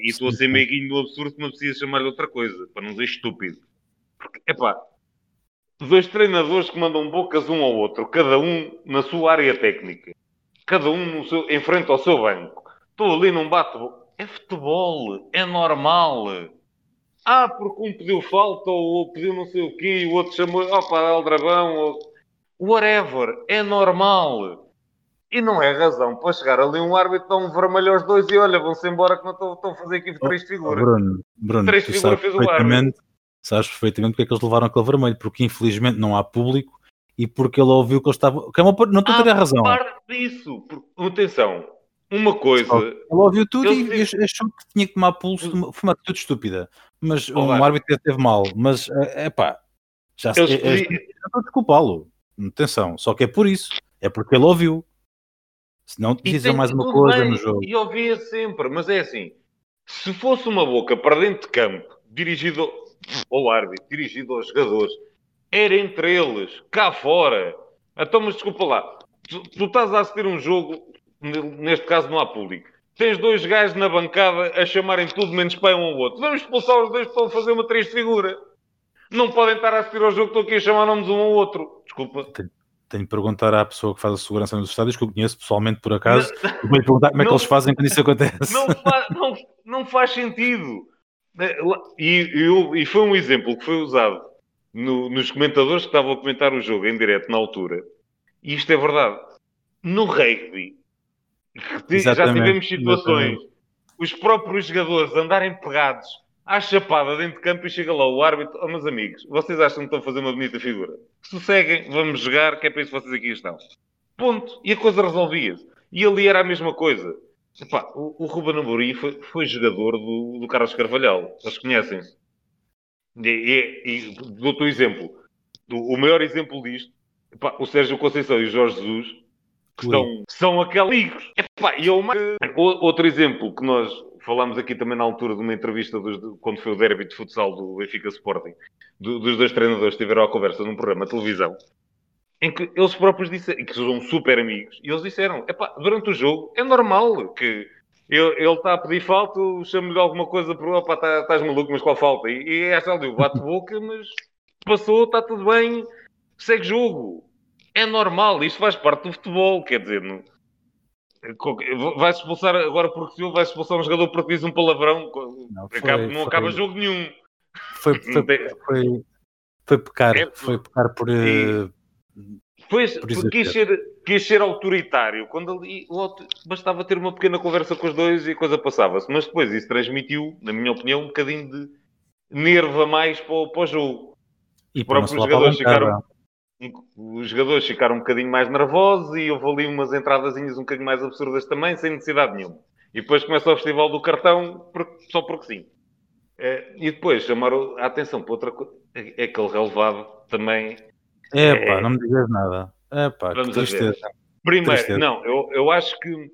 E estou a ser meiguinho do absurdo, não precisa chamar de outra coisa, para não dizer estúpido. Porque, epá, dois treinadores que mandam bocas um ao outro, cada um na sua área técnica, cada um no seu, em frente ao seu banco. Estou ali num bate É futebol, é normal. Ah, porque um pediu falta ou pediu não sei o quê, e o outro chamou, opa, Aldrabão, ou whatever, é normal. E não é razão para chegar ali um árbitro, dar um vermelho aos dois e olha, vão-se embora que não estão, a fazer aqui três oh, figuras. Bruno, Bruno três figuras fez o árbitro. Sabes perfeitamente porque é que eles levaram aquele vermelho, porque infelizmente não há público e porque ele ouviu que eles estavam. Que é uma... Não estou a ter a razão. parte disso, porque, atenção, uma coisa. Ele ouviu tudo e achou que tinha que tomar pulso. Foi uma atitude estúpida. Mas oh, um árbitro teve mal. Mas é pá, já se, é, é, estou a desculpá-lo. Atenção, só que é por isso. É porque ele ouviu. Se não dizia mais uma coisa bem, no jogo. E ouvia sempre, mas é assim: se fosse uma boca para dentro de campo, dirigido ao árbitro, dirigido aos jogadores, era entre eles, cá fora. Então, mas desculpa lá, tu, tu estás a assistir um jogo, neste caso não há público. Tens dois gajos na bancada a chamarem tudo menos pai um ao outro. Vamos expulsar os dois para fazer uma triste figura. Não podem estar a assistir ao jogo, estou aqui a chamar nomes um ao outro. Desculpa. Tenho, tenho de perguntar à pessoa que faz a segurança nos estádios, que eu conheço pessoalmente por acaso, vou perguntar como é que eles fazem quando isso acontece. Não, faz, não, não faz sentido. E, e, e, foi um exemplo que foi usado no, nos comentadores que estavam a comentar o jogo em direto na altura. E isto é verdade. No rugby, já tivemos situações, exatamente. os próprios jogadores andarem pegados à chapada dentro de campo e chega lá o árbitro, oh, meus amigos, vocês acham que estão a fazer uma bonita figura? Sosseguem, vamos jogar, que é para isso que vocês aqui estão. Ponto. E a coisa resolvia-se. E ali era a mesma coisa. Epá, o, o Ruben Amorim foi, foi, jogador do, do Carlos Carvalhal. Eles conhecem-se. E, e, e dou-te um exemplo. O, o maior exemplo disto, epá, o Sérgio Conceição e o Jorge Jesus que são, são aqueles Epá, e eu, outro exemplo que nós falámos aqui também na altura de uma entrevista dos, quando foi o derby de futsal do Benfica Sporting, do, dos dois treinadores que tiveram a conversa num programa de televisão, em que eles próprios disseram, que são super amigos, e eles disseram, epá, durante o jogo é normal que ele está a pedir falta, chamo-lhe alguma coisa por opa, tá, estás maluco, mas qual falta? E, e é esta ali, bate-boca, mas passou, está tudo bem, segue jogo é normal, isto faz parte do futebol, quer dizer, não... vai-se expulsar agora porque se vai-se expulsar um jogador porque diz um palavrão, não, foi, acaba, não foi, acaba jogo nenhum. Foi, foi, foi, foi pecar, é, foi pecar por. E, pois, quis ser, quis ser autoritário. Quando ali bastava ter uma pequena conversa com os dois e a coisa passava-se. Mas depois isso transmitiu, na minha opinião, um bocadinho de nervo a mais para o, para o jogo. E os próprios jogadores ficaram os jogadores ficaram um bocadinho mais nervosos e houve ali umas entradazinhas um bocadinho mais absurdas também, sem necessidade nenhuma. E depois começa o Festival do Cartão só porque sim. É, e depois chamar a atenção para outra coisa. É aquele relevado também. É pá, não me digas nada. É pá, que tristeza. Primeiro, tristeza. não, eu, eu acho que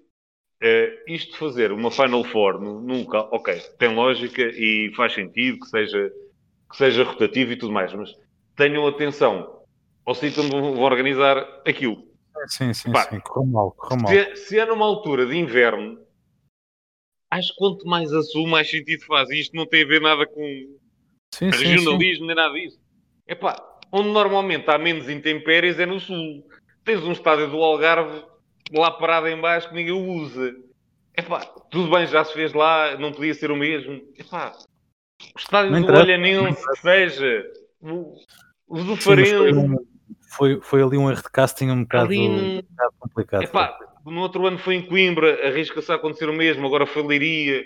é, isto de fazer uma Final Four nunca, ok, tem lógica e faz sentido que seja, que seja rotativo e tudo mais, mas tenham atenção ao sítio onde vão organizar aquilo. Sim, sim, Pá, sim, correu mal, correu mal. Se, é, se é numa altura de inverno, acho que quanto mais a sul, mais sentido faz. Isto não tem a ver nada com sim, regionalismo sim, nem nada disso. É pá, onde normalmente há menos intempéries é no sul. Tens um estádio do Algarve lá parado em baixo que ninguém usa. É pá, tudo bem, já se fez lá, não podia ser o mesmo. É pá, o estádio do Olhanense, seja, o, o do Farense. Foi, foi, ali um erro de casting um bocado, um bocado complicado. Epá, no outro ano foi em Coimbra, arrisca-se a acontecer o mesmo, agora foi Leiria.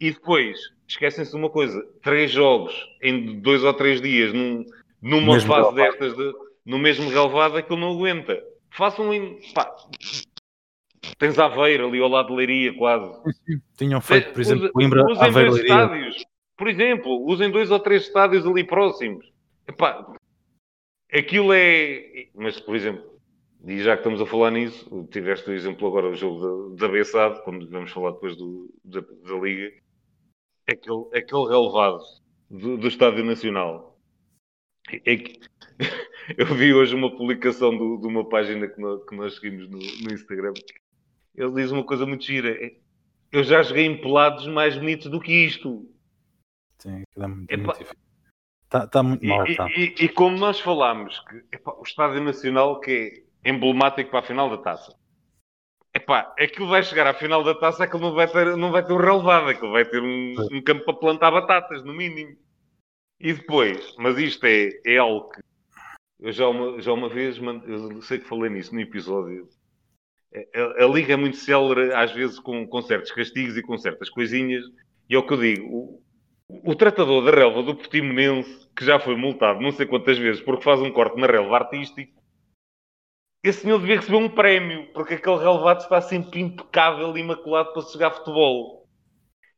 E depois, esquecem-se de uma coisa: três jogos em dois ou três dias, num, numa mesmo fase destas, de, no mesmo relevado, aquilo não aguenta. Façam em. Pá, tens Aveiro ali ao lado de Leiria, quase. Tinham feito, por exemplo, Coimbra, Aveiro, Leiria. Estádios. Por exemplo, usem dois ou três estádios ali próximos. Epá, aquilo é. Mas, por exemplo, e já que estamos a falar nisso, tiveste o exemplo agora do jogo da, da Bessade, quando vamos falar depois do, da, da Liga, aquele, aquele relevado do, do Estádio Nacional. É que, eu vi hoje uma publicação do, de uma página que nós, que nós seguimos no, no, Instagram. Ele diz uma coisa muito gira. É, eu já joguei em pelados mais bonitos do que isto. Sim, é muito, muito difícil. Está tá muito mal, e, tá. E, e, como nós falámos, que epá, o Estádio Nacional que é emblemático para a final da taça. Epá, aquilo vai chegar à final da taça, aquilo não vai ter, não vai ter um relevado, aquilo vai ter um, um campo para plantar batatas, no mínimo. E depois, mas isto é, é algo que eu já uma, já uma vez, eu sei que falei nisso no episódio. A, a, Liga é muito célere, às vezes, com, com certos castigos e com certas coisinhas. E é o que eu digo: o tratador da relva do Portimonense, que já foi multado não sei quantas vezes porque faz um corte na relva artístico, esse senhor devia receber um prémio, porque aquele relevado está sempre impecável e imaculado para se jogar futebol.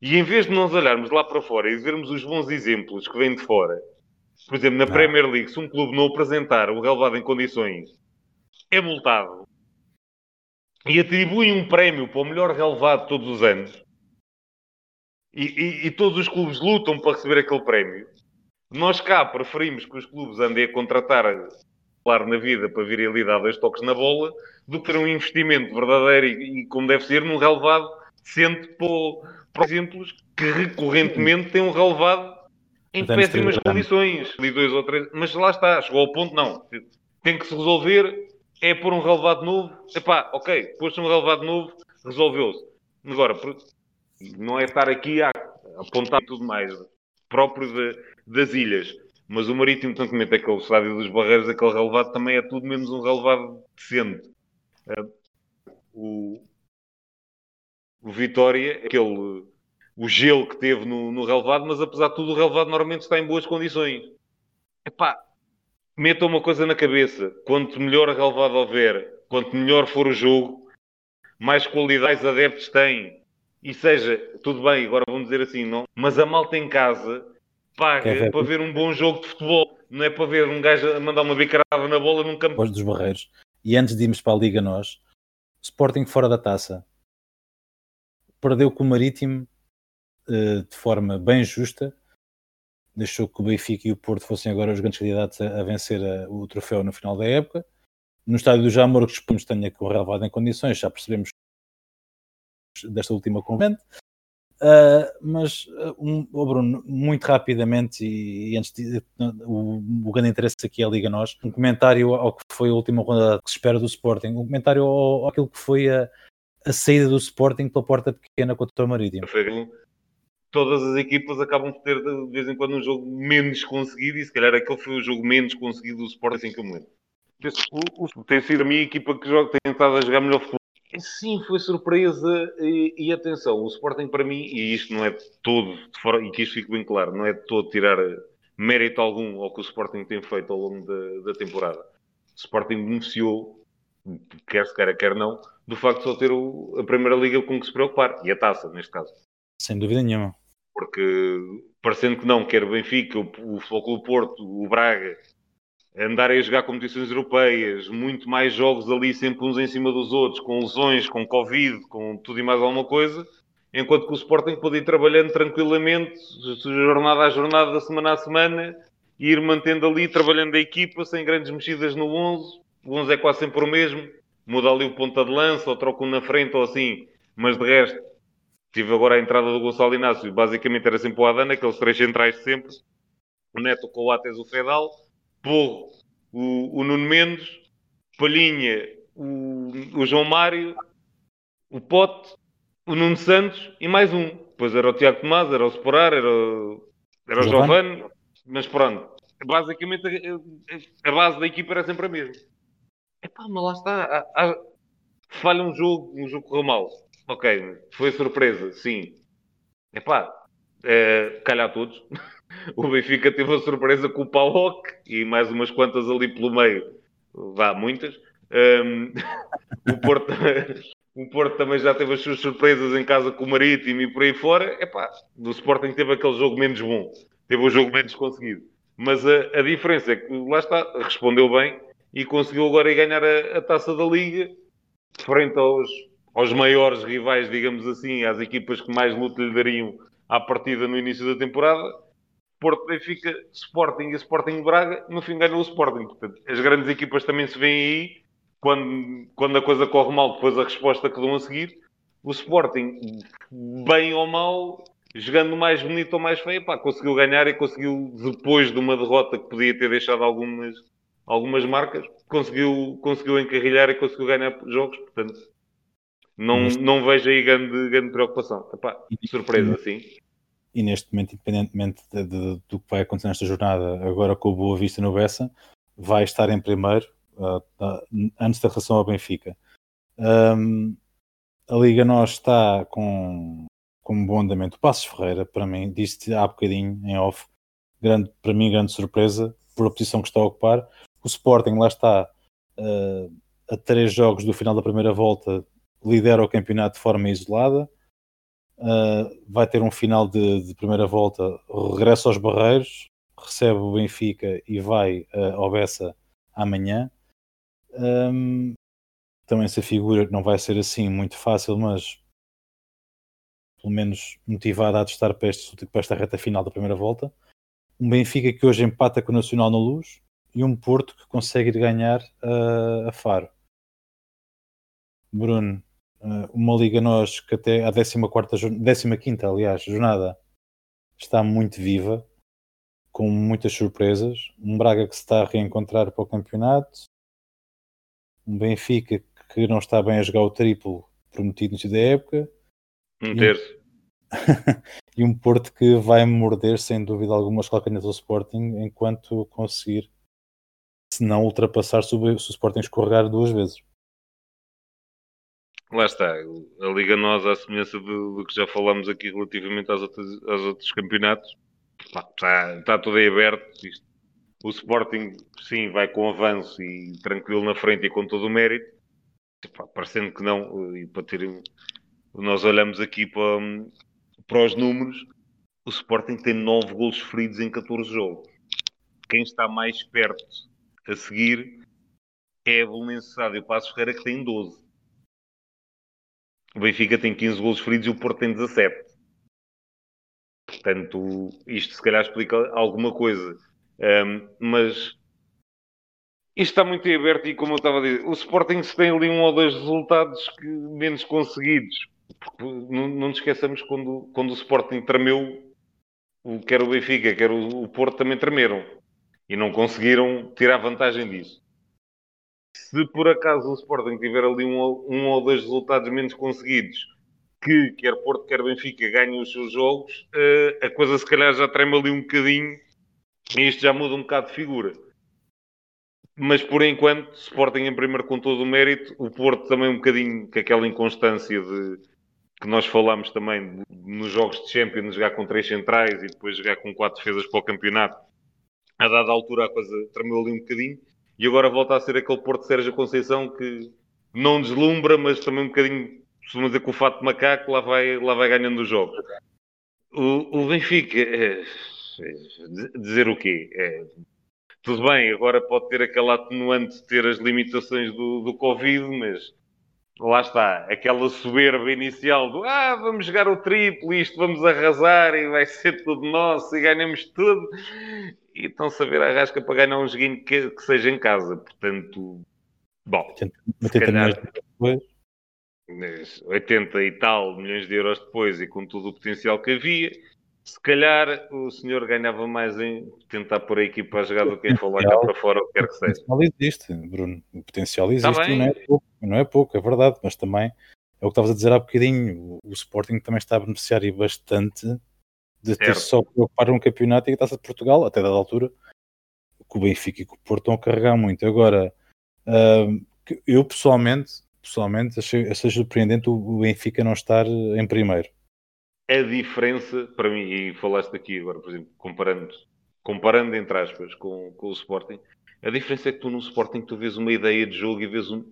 E em vez de nós olharmos lá para fora e vermos os bons exemplos que vêm de fora, por exemplo, na não. Premier League, se um clube não apresentar o relevado em condições, é multado. E atribui um prémio para o melhor relevado todos os anos e, e, e, todos os clubes lutam para receber aquele prémio. Nós cá preferimos que os clubes andem a contratar claro na vida para vir ali dar dois toques na bola do que ter um investimento verdadeiro e, e como deve ser num relevado decente para, exemplos que recorrentemente têm um relevado em péssimas condições. Ali dois ou três, mas lá está, chegou ao ponto, não. Tem que se resolver, é pôr um relevado novo. Epá, ok, pôs-se um relevado novo, resolveu-se. Agora, não é estar aqui a apontar tudo mais próprio de, das ilhas. Mas o Marítimo, tanto é aquele estádio dos Barreiros, aquele relevado, também é tudo menos um relevado decente. Uh, o, o Vitória, aquele o gelo que teve no, no relevado, mas apesar de tudo, o relevado normalmente está em boas condições. Epá, metam uma coisa na cabeça: quanto melhor a relevado houver, quanto melhor for o jogo, mais qualidades adeptos tem e seja, tudo bem, agora vamos dizer assim, não? Mas a malta em casa paga é para ver um bom jogo de futebol, não é para ver um gajo a mandar uma bicarada na bola num campo. Depois dos Barreiros. E antes de irmos para a Liga, nós, Sporting fora da taça, perdeu com o Marítimo uh, de forma bem justa, deixou que o Benfica e o Porto fossem agora os grandes candidatos a, a vencer a, o troféu no final da época. No estádio do Jamor, que esperamos tenha que o relevado em condições, já percebemos desta última convente. Uh, mas, uh, um, oh Bruno, muito rapidamente, e, e antes de, o, o, grande interesse aqui é a Liga Nós, um comentário ao que foi a última ronda que se espera do Sporting, um comentário ao, àquilo que foi a, a saída do Sporting pela porta pequena contra o Marítimo. Todas as equipas acabam por ter de vez em quando um jogo menos conseguido, e se calhar aquele foi o jogo menos conseguido do Sporting, assim que eu me lembro. O, tem sido a minha equipa que joga, tem tentado a jogar melhor futebol Sim, foi surpresa e, e, atenção, o Sporting para mim, e isto não é todo, fora, e que isto fique bem claro, não é todo tirar mérito algum ao que o Sporting tem feito ao longo da, da temporada. O Sporting beneficiou, quer se queira, quer não, do facto de só ter o, a Primeira Liga com que se preocupar, e a taça, neste caso. Sem dúvida nenhuma. Porque, parecendo que não, quer o Benfica, o, o Futebol Porto, o Braga, andarem a jogar competições europeias, muito mais jogos ali, sempre uns em cima dos outros, com lesões, com Covid, com tudo e mais alguma coisa, enquanto que o Sporting pode ir trabalhando tranquilamente, jornada a jornada, semana a semana, e ir mantendo ali, trabalhando a equipa, sem grandes mexidas no 11. O 11 é quase sempre o mesmo, muda ali o ponta de lança, ou troca um na frente, ou assim, mas de resto, tive agora a entrada do Gonçalo Inácio, basicamente era sempre o Adana, aqueles três centrais de sempre, o Neto, o Coates, o Fedal, Porro, o, o Nuno Mendes, Palhinha, o, o João Mário, o Pote, o Nuno Santos e mais um. Depois era o Tiago Tomás, era o Sporar, era o, era o Giovanni, mas pronto. Basicamente a, a, base da equipa era sempre a mesma. Epá, mas lá está. Há, falha um jogo, um jogo correu mal. Ok, foi surpresa, sim. Epá, é, calhar todos. o Benfica teve a surpresa com o Pauok e mais umas quantas ali pelo meio. Vá, muitas. Um, o, Porto, o Porto também já teve as suas surpresas em casa com o Marítimo e por aí fora. Epá, do Sporting teve aquele jogo menos bom. Teve o jogo menos conseguido. Mas a, a diferença é que, lá está, respondeu bem e conseguiu agora ganhar a, a taça da Liga frente aos, aos maiores rivais, digamos assim, às equipas que mais luta lhe dariam à partida no início da temporada Porto, Benfica, Sporting e Sporting Braga, no fim ganham o Sporting. Portanto, as grandes equipas também se veem aí, quando, quando a coisa corre mal, depois a resposta que dão a seguir. O Sporting, bem ou mal, jogando mais bonito ou mais feio, pá, conseguiu ganhar e conseguiu, depois de uma derrota que podia ter deixado algumas, algumas marcas, conseguiu, conseguiu encarrilhar e conseguiu ganhar jogos. Portanto, não, não vejo aí grande, grande preocupação. Epá, surpresa, sim e neste momento, independentemente de, de, do que vai acontecer nesta jornada, agora com o Boa Vista no Bessa, vai estar em primeiro uh, antes da relação ao Benfica. Um, a Liga Nós está com, com um bom andamento. O Passos Ferreira, para mim, disse há bocadinho em off, grande, para mim, grande surpresa por a posição que está a ocupar. O Sporting lá está uh, a três jogos do final da primeira volta, lidera o campeonato de forma isolada Uh, vai ter um final de, de, primeira volta, regressa aos Barreiros, recebe o Benfica e vai uh, ao Bessa amanhã. Um, também essa figura não vai ser assim muito fácil, mas pelo menos motivada a testar para, este, para esta reta final da primeira volta. Um Benfica que hoje empata com o Nacional na Luz e um Porto que consegue ganhar uh, a Faro. Bruno, uh, uma Liga Nós que até a 14 quinta aliás, jornada está muito viva, com muitas surpresas. Um Braga que se está a reencontrar para o campeonato, um Benfica que não está bem a jogar o triplo prometido no início da época. Um terço. e um Porto que vai morder sem dúvida alguma as calcanhas do Sporting enquanto conseguir, se não ultrapassar, se o Sporting escorregar duas vezes lá está, a Liga Nós, à semelhança do, do, que já falámos aqui relativamente aos outros, aos outros campeonatos, está, está tudo aí aberto. Isto. O Sporting, sim, vai com avanço e tranquilo na frente e com todo o mérito. Parecendo que não, e para ter, nós olhamos aqui para, para os números, o Sporting tem 9 golos feridos em 14 jogos. Quem está mais perto a seguir é a Belenenses e o Passo Ferreira que tem 12. O Benfica tem 15 golos feridos e o Porto tem 17. Portanto, isto se calhar explica alguma coisa. Um, mas isto está muito aberto e como eu estava a dizer, o Sporting se tem ali um ou dois resultados que, menos conseguidos. Porque não, não nos esqueçamos quando, quando o Sporting tremeu, quer o Benfica, quer o, o Porto também tremeram. E não conseguiram tirar vantagem disso se por acaso o Sporting tiver ali um, um ou dois resultados menos conseguidos, que quer Porto, quer Benfica ganhem os seus jogos, uh, a coisa se calhar já trema ali um bocadinho e isto já muda um bocado de figura. Mas por enquanto, Sporting em primeiro com todo o mérito, o Porto também um bocadinho com aquela inconstância de que nós falamos também nos jogos de Champions, jogar com três centrais e depois jogar com quatro defesas para o campeonato. A dada altura a coisa tremeu ali um bocadinho e agora volta a ser aquele Porto Sérgio Conceição que não deslumbra, mas também um bocadinho, costuma dizer que o fato de macaco lá vai, lá vai ganhando os jogos. O, o Benfica, é, é, dizer o quê? É, tudo bem, agora pode ter aquela atenuante de ter as limitações do, do Covid, mas lá está, aquela soberba inicial do ah, vamos jogar o triplo, isto vamos arrasar e vai ser tudo nosso e ganhamos tudo. E estão-se a ver a rasca para ganhar um joguinho que, que seja em casa. Portanto, bom, 80 e tal milhões de euros depois e com todo o potencial que havia, se calhar o senhor ganhava mais em tentar pôr a equipa a jogar do que em falar cá para fora, o que quer que seja. O potencial existe, Bruno. O potencial existe tá e não é, pouco, não é pouco, é verdade, mas também é o que estavas a dizer há bocadinho. O, Sporting também está a beneficiar e bastante de ter certo. só preocupar um campeonato e a taça de Portugal, até dada altura, que o Benfica e que o Porto estão a carregar muito. Agora, eu pessoalmente, pessoalmente achei, achei surpreendente o Benfica não estar em primeiro a diferença, para mim, e falaste aqui agora, por exemplo, comparando, comparando entre aspas com, com o Sporting, a diferença é que tu no Sporting tu vês uma ideia de jogo e vês um,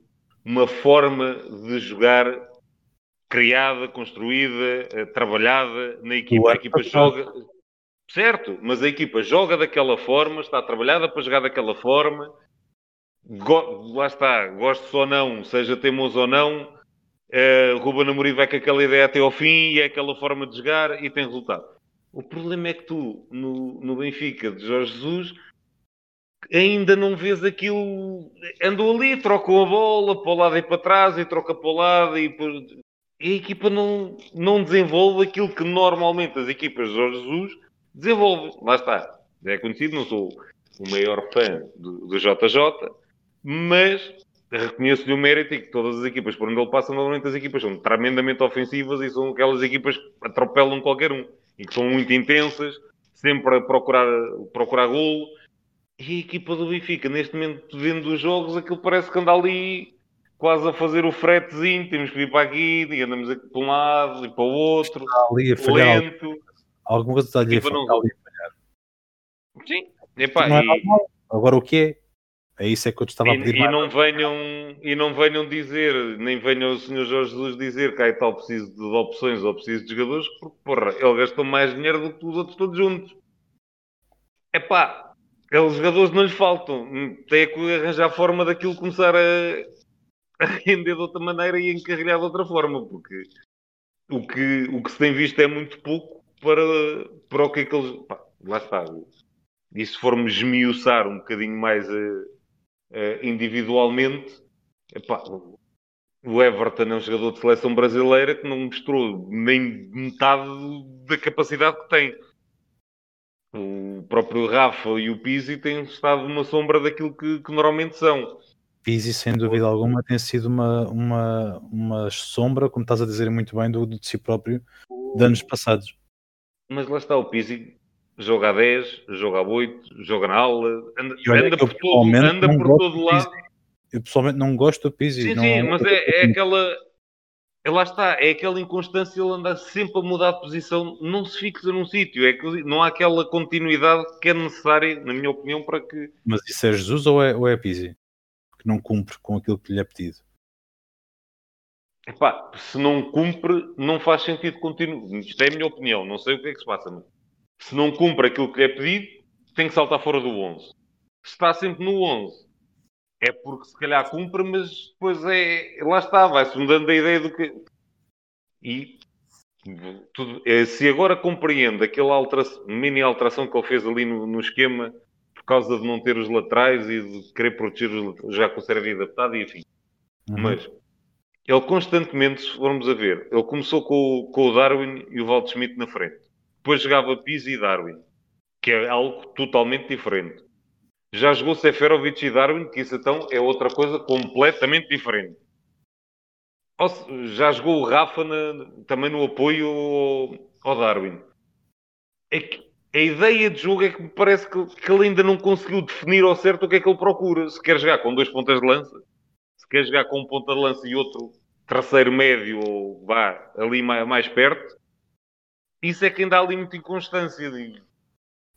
uma forma de jogar criada, construída, eh, trabalhada na equipa. A equipa joga. Certo, mas a equipa joga daquela forma, está trabalhada para jogar daquela forma. Go... Lá está, gosto ou não, seja teimoso ou não, Uh, Ruben Amorim vai com aquela ideia até ao fim e é aquela forma de jogar e tem resultado. O problema é que tu, no, no Benfica de Jorge Jesus, ainda não vês aquilo. Andou ali, trocam a bola para o lado e para trás, e troca para o lado, e, e a equipa não, não desenvolve aquilo que normalmente as equipas de Jorge Jesus desenvolvem. Lá está. É conhecido, não sou o maior fã do, do JJ, mas reconheço-lhe o mérito e que todas as equipas por onde ele passa, normalmente as equipas são tremendamente ofensivas e são aquelas equipas que atropelam qualquer um e que são muito intensas, sempre a procurar, procurar golo. E a equipa do Benfica, neste momento, vendo os jogos, aquilo parece que anda ali quase a fazer o fretezinho, temos que vir para aqui, e andamos aqui para um lado e para o outro, está ali a falhar. lento. Alguma coisa está ali a falhar. Sim, Epá, não é e... Agora o que é? É isso é que eu te estava e, a pedir. E não, venham, e não venham dizer, nem venham o Sr. Jorge Jesus dizer que aí tal preciso de opções ou preciso de jogadores, porque porra, ele gastou mais dinheiro do que os outros todos juntos. É pá, os jogadores não lhe faltam. Tem que arranjar forma daquilo começar a, a render de outra maneira e a encarrilhar de outra forma, porque o que, o que se tem visto é muito pouco para, para o que é que eles. Pá, lá está. E se formos esmiuçar um bocadinho mais a uh, individualmente, epá, o Everton é um jogador de seleção brasileira que não mostrou nem metade da capacidade que tem. O próprio Rafa e o Pizzi têm estado uma sombra daquilo que, que normalmente são. Pizzi, sem dúvida alguma, tem sido uma, uma, uma sombra, como estás a dizer muito bem, do, do de si próprio, de anos passados. Mas lá está, o Pizzi joga a 10, joga a 8, joga na aula, anda, anda por, todo, anda por todo lado. Eu pessoalmente não gosto do Pizzi. Sim, não, sim, mas é, é aquela. É, lá está, é aquela inconstância, ele anda sempre a mudar de posição, não se fixa num sítio, é que não há aquela continuidade que é necessária, na minha opinião, para que. Mas isso é Jesus ou é, ou é Pizzi? Que não cumpre com aquilo que lhe é pedido? Epá, se não cumpre, não faz sentido continuar. Isto é a minha opinião, não sei o que é que se passa. Mas se não cumpre aquilo que lhe é pedido, tem que saltar fora do 11. Se está sempre no 11, é porque se calhar cumpre, mas depois é. Lá está, vai-se mudando a ideia do que. E tudo, é, se agora compreende aquela alteração, mini alteração que ele fez ali no, no, esquema por causa de não ter os laterais e de querer proteger os já com o cérebro adaptado e enfim. Uhum. Mas ele constantemente, se formos a ver, ele começou com, com o Darwin e o Walt Schmidt na frente. Depois jogava Pizzi e Darwin, que é algo totalmente diferente. Já jogou Seferovic e Darwin, que isso então é outra coisa completamente diferente. Já jogou o Rafa na, também no apoio ao, ao Darwin. É que a ideia de jogo é que me parece que, que, ele ainda não conseguiu definir ao certo o que é que ele procura. Se quer jogar com dois pontas de lança, se quer jogar com um ponta de lança e outro terceiro médio, ou vá ali mais, mais perto, isso é quem dá ali muita inconstância. Digo.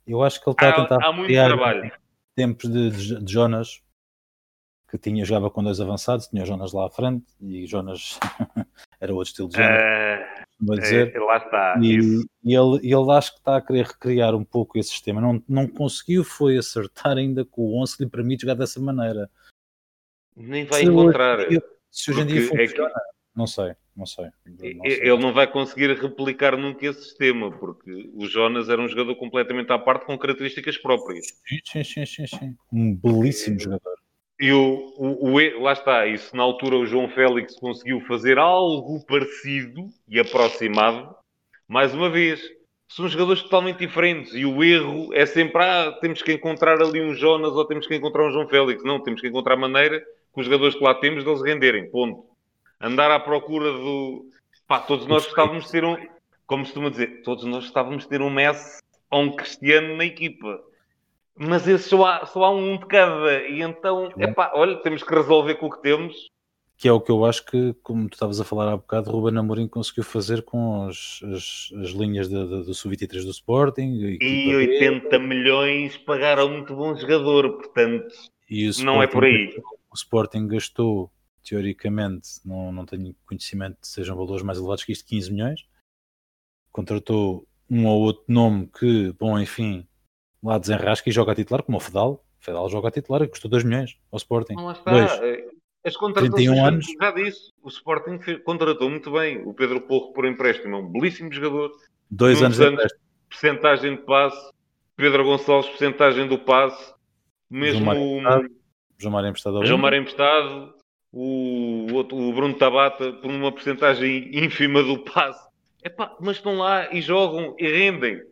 Eu acho que ele está há, a tentar há muito trabalho. Tempos de, de, de, Jonas que tinha, jogava com dois avançados, tinha Jonas lá à frente e Jonas era outro estilo de género. Uh, dizer. É, lá está. E, e, ele, ele acho que está a querer recriar um pouco esse sistema. Não, não conseguiu foi acertar ainda com o 11 que lhe permite jogar dessa maneira. Nem vai se encontrar. Hoje, se hoje em dia funciona, é que... não sei, não sei. Não sei. Ele não vai conseguir replicar nunca esse sistema, porque o Jonas era um jogador completamente à parte com características próprias. Sim, sim, sim, sim. Um belíssimo jogador. E o, o, o, lá está, isso na altura o João Félix conseguiu fazer algo parecido e aproximado, mais uma vez. São jogadores totalmente diferentes e o erro é sempre, ah, temos que encontrar ali um Jonas ou temos que encontrar um João Félix. Não, temos que encontrar maneira que os jogadores que lá temos deles renderem, ponto. Andar à procura do... Pá, todos nós gostávamos de ter um... Como costuma dizer, todos nós gostávamos de ter um Messi ou um Cristiano na equipa mas esse só há, só há um de cada. E então, é epá, olha, temos que resolver com o que temos. Que é o que eu acho que, como tu estavas a falar há bocado, Ruben Amorim conseguiu fazer com as, as, as linhas de, de, do Sub-23 do Sporting. E 80 B. milhões pagaram muito bom jogador, portanto, não é por aí. O Sporting gastou, teoricamente, não, não tenho conhecimento de sejam valores mais elevados que isto, 15 milhões. Contratou um ou outro nome que, bom, enfim, lá desenrasca e joga a titular, como o Fedal. O Fedal joga a titular e custou 2 milhões ao Sporting. Não, está. Dois. Eh, as contratações 31 anos. já disse. O Sporting contratou muito bem. O Pedro Porro por empréstimo é um belíssimo jogador. Dois anos de empréstimo. Percentagem de passe. Pedro Gonçalves, percentagem do passe. Mesmo o João Mário emprestado. João Mário emprestado. O, outro, o Bruno Tabata por uma percentagem ínfima do passe. Epá, mas estão lá e jogam e rendem.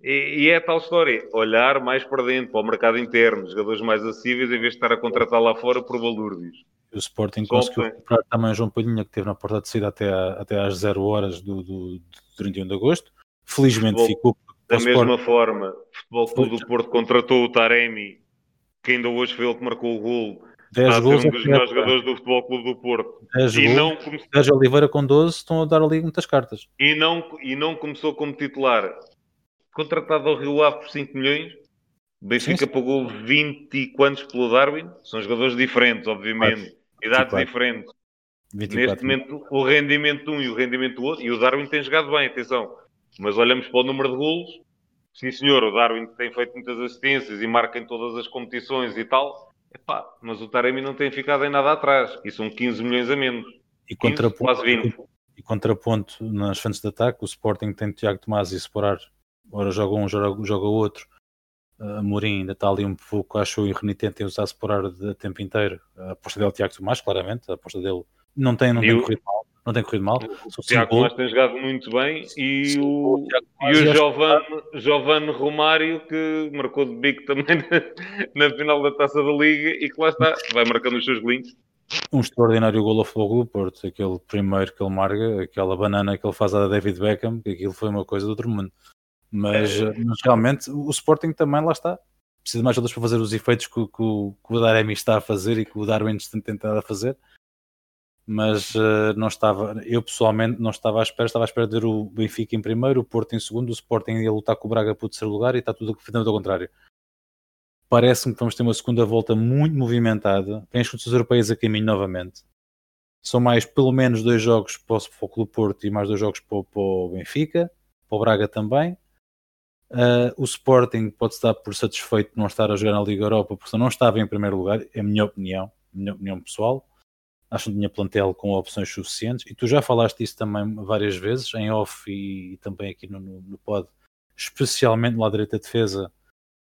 E, e, é a tal história, olhar mais para dentro, para o mercado interno, jogadores mais acessíveis, em vez de estar a contratar lá fora por balúrdios. O Sporting Só conseguiu comprar também João Palhinha, que teve na porta de saída até, a, até às 0 horas do, do, do 31 de agosto. Felizmente Futebol, ficou. Da mesma Sport... forma, o Futebol Clube do Porto contratou o Taremi, que ainda hoje foi ele que marcou o gol. 10 gols um dos melhores jogadores do Futebol Clube do Porto. 10 e não come... 10 Oliveira com 12 estão a dar ali muitas cartas. E não, e não começou como titular contratado ao Rio Ave por 5 milhões. O Benfica sim, sim. pagou 20 e quantos pelo Darwin? São jogadores diferentes, obviamente. 4, Idades 24. diferentes. 24. Neste momento, o rendimento de um e o rendimento do outro. E o Darwin tem jogado bem, atenção. Mas olhamos para o número de golos. Sim, senhor, o Darwin tem feito muitas assistências e marca em todas as competições e tal. Epá, mas o Taremi não tem ficado em nada atrás. E são 15 milhões a menos. E 15, quase 20. E contraponto nas frentes de ataque, o Sporting tem Tiago Tomás e Sporar ora joga um, joga, joga outro. Uh, Mourinho ainda está ali um pouco, acho renitente em usar Sporar de tempo inteiro. A aposta dele, Tiago Tomás, claramente, a aposta dele não tem, não tem corrido mal. Não tem corrido mal. O Tiago Tomás tem jogado muito bem e Sim, o, o, e o Giovanni, Giovanni Romário que marcou de bico também na, na, final da Taça da Liga e que lá está, vai marcando os seus golinhos. Um extraordinário gol ao Futebol do Porto, aquele primeiro que ele marca, aquela banana que ele faz a David Beckham, que aquilo foi uma coisa do outro mundo. Mas, é. mas, realmente o Sporting também lá está. Precisa de mais jogadores para fazer os efeitos que, que, que, o Daremi está a fazer e que o Darwin tem tentado a fazer. Mas uh, não estava, eu pessoalmente não estava à espera, estava à espera de ver o Benfica em primeiro, o Porto em segundo, o Sporting ia lutar com o Braga o terceiro lugar e está tudo completamente ao contrário. Parece-me que vamos ter uma segunda volta muito movimentada. Tem as competições europeias a caminho novamente. São mais pelo menos dois jogos para o, para o Clube Porto e mais dois jogos para, para o Benfica, para o Braga também Uh, o Sporting pode estar por satisfeito de não estar a jogar na Liga Europa porque não estava em primeiro lugar, é a minha opinião, minha opinião pessoal. Acho que não tinha plantel com opções suficientes e tu já falaste isso também várias vezes, em off e, e também aqui no, no, no pod, especialmente lá direita defesa.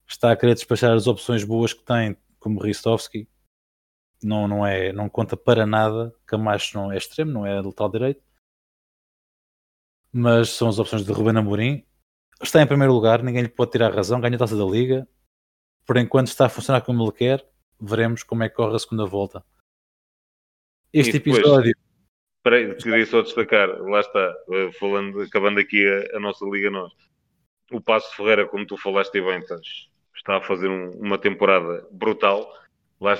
Está a querer despachar as opções boas que tem, como Ristovski. Não, não, é, não conta para nada. Camacho não é extremo, não é lateral direito. Mas são as opções de Ruben Amorim está em primeiro lugar, ninguém lhe pode tirar razão, ganha a taça da Liga. Por enquanto está a funcionar como ele quer. Veremos como é que corre a segunda volta. Este depois, episódio. Espera queria só destacar, lá está, eh, falando, acabando aqui a, a nossa Liga Nós. O Passo Ferreira, como tu falaste bem, está a fazer um, uma temporada brutal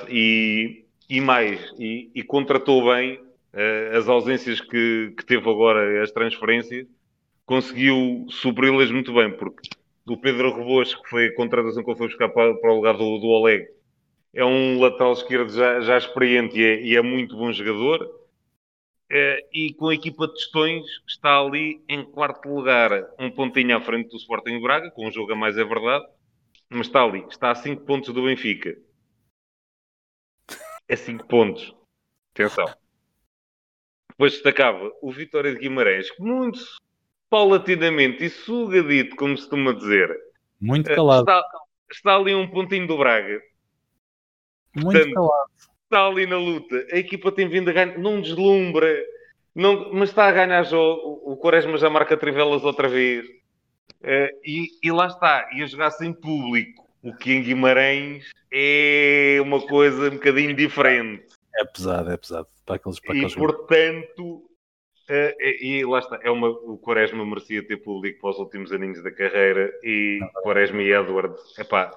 e, e mais, e, e contratou bem uh, as ausências que, que teve agora, as transferências conseguiu supri-las muito bem, porque o Pedro Rebos, que foi a contratação que ele foi buscar para, para o lugar do, do Oleg, é um lateral esquerdo já, já experiente e é, e é, muito bom jogador. É, e com a equipa de Tostões está ali em quarto lugar, um pontinho à frente do Sporting Braga, com um jogo a mais é verdade, mas está ali, está a 5 pontos do Benfica. É 5 pontos. Atenção. Depois destacava o Vitória de Guimarães, muito paulatinamente e sugadito, como se costuma dizer. Muito calado. Está, está ali um pontinho do Braga. Muito Portanto, calado. Está ali na luta. A equipa tem vindo a ganhar, não deslumbra, não, mas está a ganhar já. O, o Quaresma já marca trivelas outra vez. Uh, e, e, lá está, e a jogar sem público, o que em Guimarães é uma coisa um bocadinho diferente. É pesado, é pesado. Para aqueles, para aqueles e portanto, Uh, e, e, lá está, é uma, o Quaresma merecia ter público para os últimos aninhos da carreira e não, Quaresma e Edward, epá,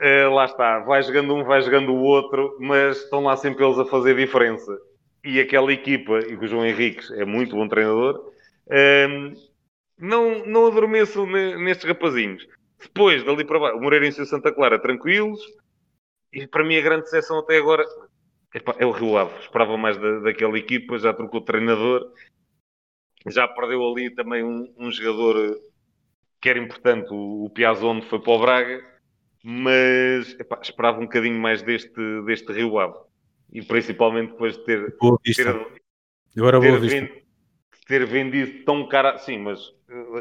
uh, lá está, vai jogando um, vai jogando o outro, mas estão lá sempre eles a fazer diferença. E aquela equipa, e o João Henriques é muito bom treinador, uh, não, não adormeçam nestes rapazinhos. Depois, dali para baixo, o Moreirense e o Santa Clara tranquilos, e para mim a grande decepção até agora é o Rio Ave. Esperava mais da, daquela equipa, já trocou o treinador, já perdeu ali também um, um jogador que era importante, o, o Piazon foi para o Braga, mas epá, esperava um bocadinho mais deste, deste Rio Ave. E principalmente depois de ter. Boa vista. Ter, Agora ter, vista. ter vendido tão cara. Sim, mas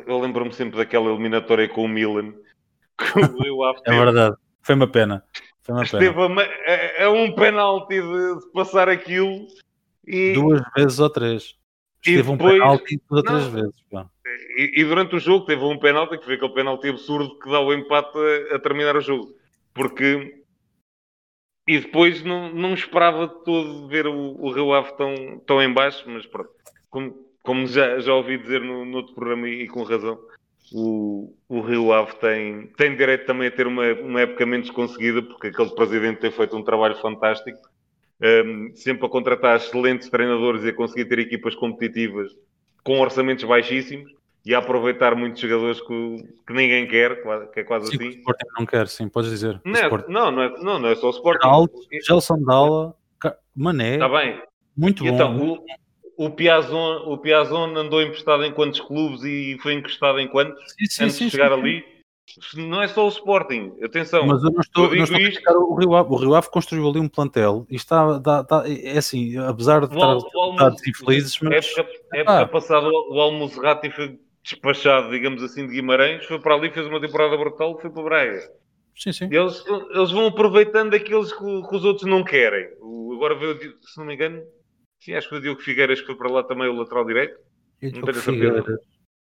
eu lembro-me sempre daquela eliminatória com o Milan. Que o Rio Ave é verdade, foi uma pena. Esteve a, a, um penalti de, de, passar aquilo e... Duas vezes ou três. Esteve depois... um penalti duas ou três vezes. E, e, durante o jogo teve um penalti que foi aquele penalti absurdo que dá o empate a, a terminar o jogo. Porque... E depois não, não esperava todo ver o, o Rio Ave tão, tão em baixo, mas pronto. Como, como já, já ouvi dizer no, no outro programa e, e com razão, o, o Rio Ave tem, tem direito também a ter uma, uma época menos conseguida, porque aquele presidente tem feito um trabalho fantástico, um, sempre a contratar excelentes treinadores e a conseguir ter equipas competitivas com orçamentos baixíssimos e a aproveitar muitos jogadores que, que ninguém quer, que é quase sim, assim. O Sporting não quer, sim, podes dizer. Não, é, não, não, é, não, não é só o Sporting. Gelson Dalla, Mané. Está bem. Muito bom. Então, o Piazon, o Piazon andou emprestado em quantos clubes e foi encostado em quantos sim, sim, antes sim, de chegar ali? Não é só o Sporting, atenção. Mas eu não estou, eu não estou isto... a o Rio Ave. O Rio Ave construiu ali um plantel e está, dá, dá, é assim, apesar de estar, estar infelizes, mas... Época, época ah. passada o Almozerati foi despachado, digamos assim, de Guimarães, foi para ali, fez uma temporada brutal, foi para o Braga. Sim, sim. Eles, eles vão aproveitando aqueles que, que os outros não querem. O, agora veio, se não me engano, Sim, acho que o Diogo Figueiras foi para lá também o lateral direito. E o Diogo Figueiras.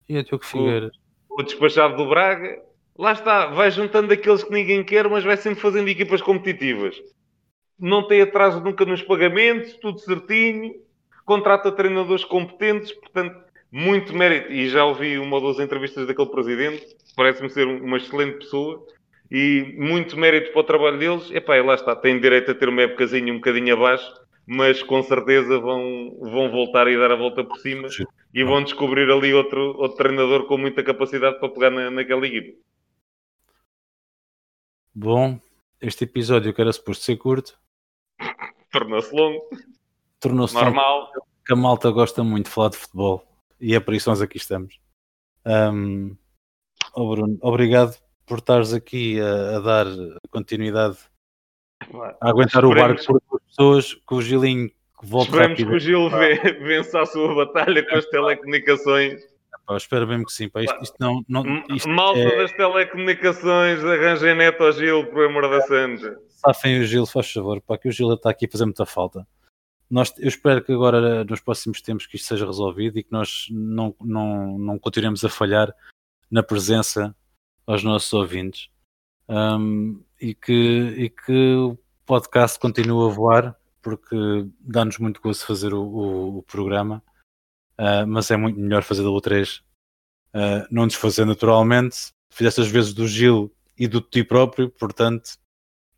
E o Diogo Figueiras. O, o despachado do Braga. Lá está, vai juntando aqueles que ninguém quer, mas vai sempre fazendo equipas competitivas. Não tem atraso nunca nos pagamentos, tudo certinho. Contrata treinadores competentes, portanto, muito mérito. E já ouvi uma ou duas entrevistas daquele presidente, parece-me ser uma excelente pessoa. E muito mérito para o trabalho deles. Epá, e lá está, tem direito a ter uma épocazinha um bocadinho abaixo, mas com certeza vão, vão voltar e dar a volta por cima Sim. e vão descobrir ali outro, outro treinador com muita capacidade para pegar na, naquela equipe. Bom, este episódio que era suposto ser curto tornou-se longo. Tornou-se normal. Longo, que a malta gosta muito de falar de futebol e é por isso que nós aqui estamos. Um, oh Bruno, obrigado por estares aqui a, a dar continuidade a aguentar o barco por pessoas que o Gilinho volte Esperemos rápido. que o Gil vença a sua batalha com as telecomunicações. Pá, espero mesmo que sim. Pá. Isto, isto não, não, isto Malta é... das telecomunicações, arranjem neto ao Gil, por amor da santa. Safem o Gil, faz favor, para que o Gil está aqui a fazer muita falta. Nós, eu espero que agora, nos próximos tempos, que isto seja resolvido e que nós não, não, não continuemos a falhar na presença aos nossos ouvintes. Um, e que, e que o podcast continue a voar, porque dá-nos muito gosto fazer o, o, o programa, uh, mas é muito melhor fazer da U3 uh, não desfazer naturalmente. Fizeste as vezes do Gil e do ti próprio, portanto,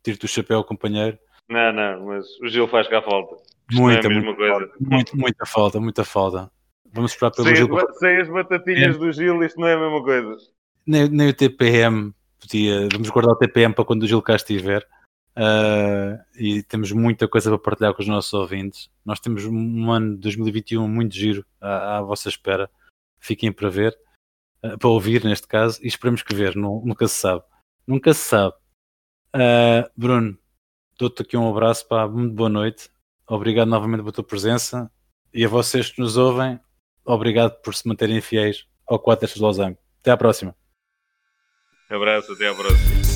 tiro-te o chapéu, companheiro. Não, não, mas o Gil faz cá falta. muita, é muita, coisa. Muito, muita falta, muita falta. Vamos esperar pelo sem Gil. As, sem as batatinhas é. do Gil, isto não é a mesma coisa. Nem, nem o TPM podia, vamos guardar o TPM para quando o Gil cá estiver. Uh, e temos muita coisa para partilhar com os nossos ouvintes. Nós temos um ano de 2021 muito giro à, à vossa espera. Fiquem para ver, uh, para ouvir neste caso, e esperemos que ver, nunca se sabe. Nunca se sabe. Uh, Bruno, dou-te aqui um abraço, pá, muito boa noite. Obrigado novamente pela tua presença e a vocês que nos ouvem, obrigado por se manterem fiéis ao 4 de Lausanne. Até à próxima. Abraço, até à próxima.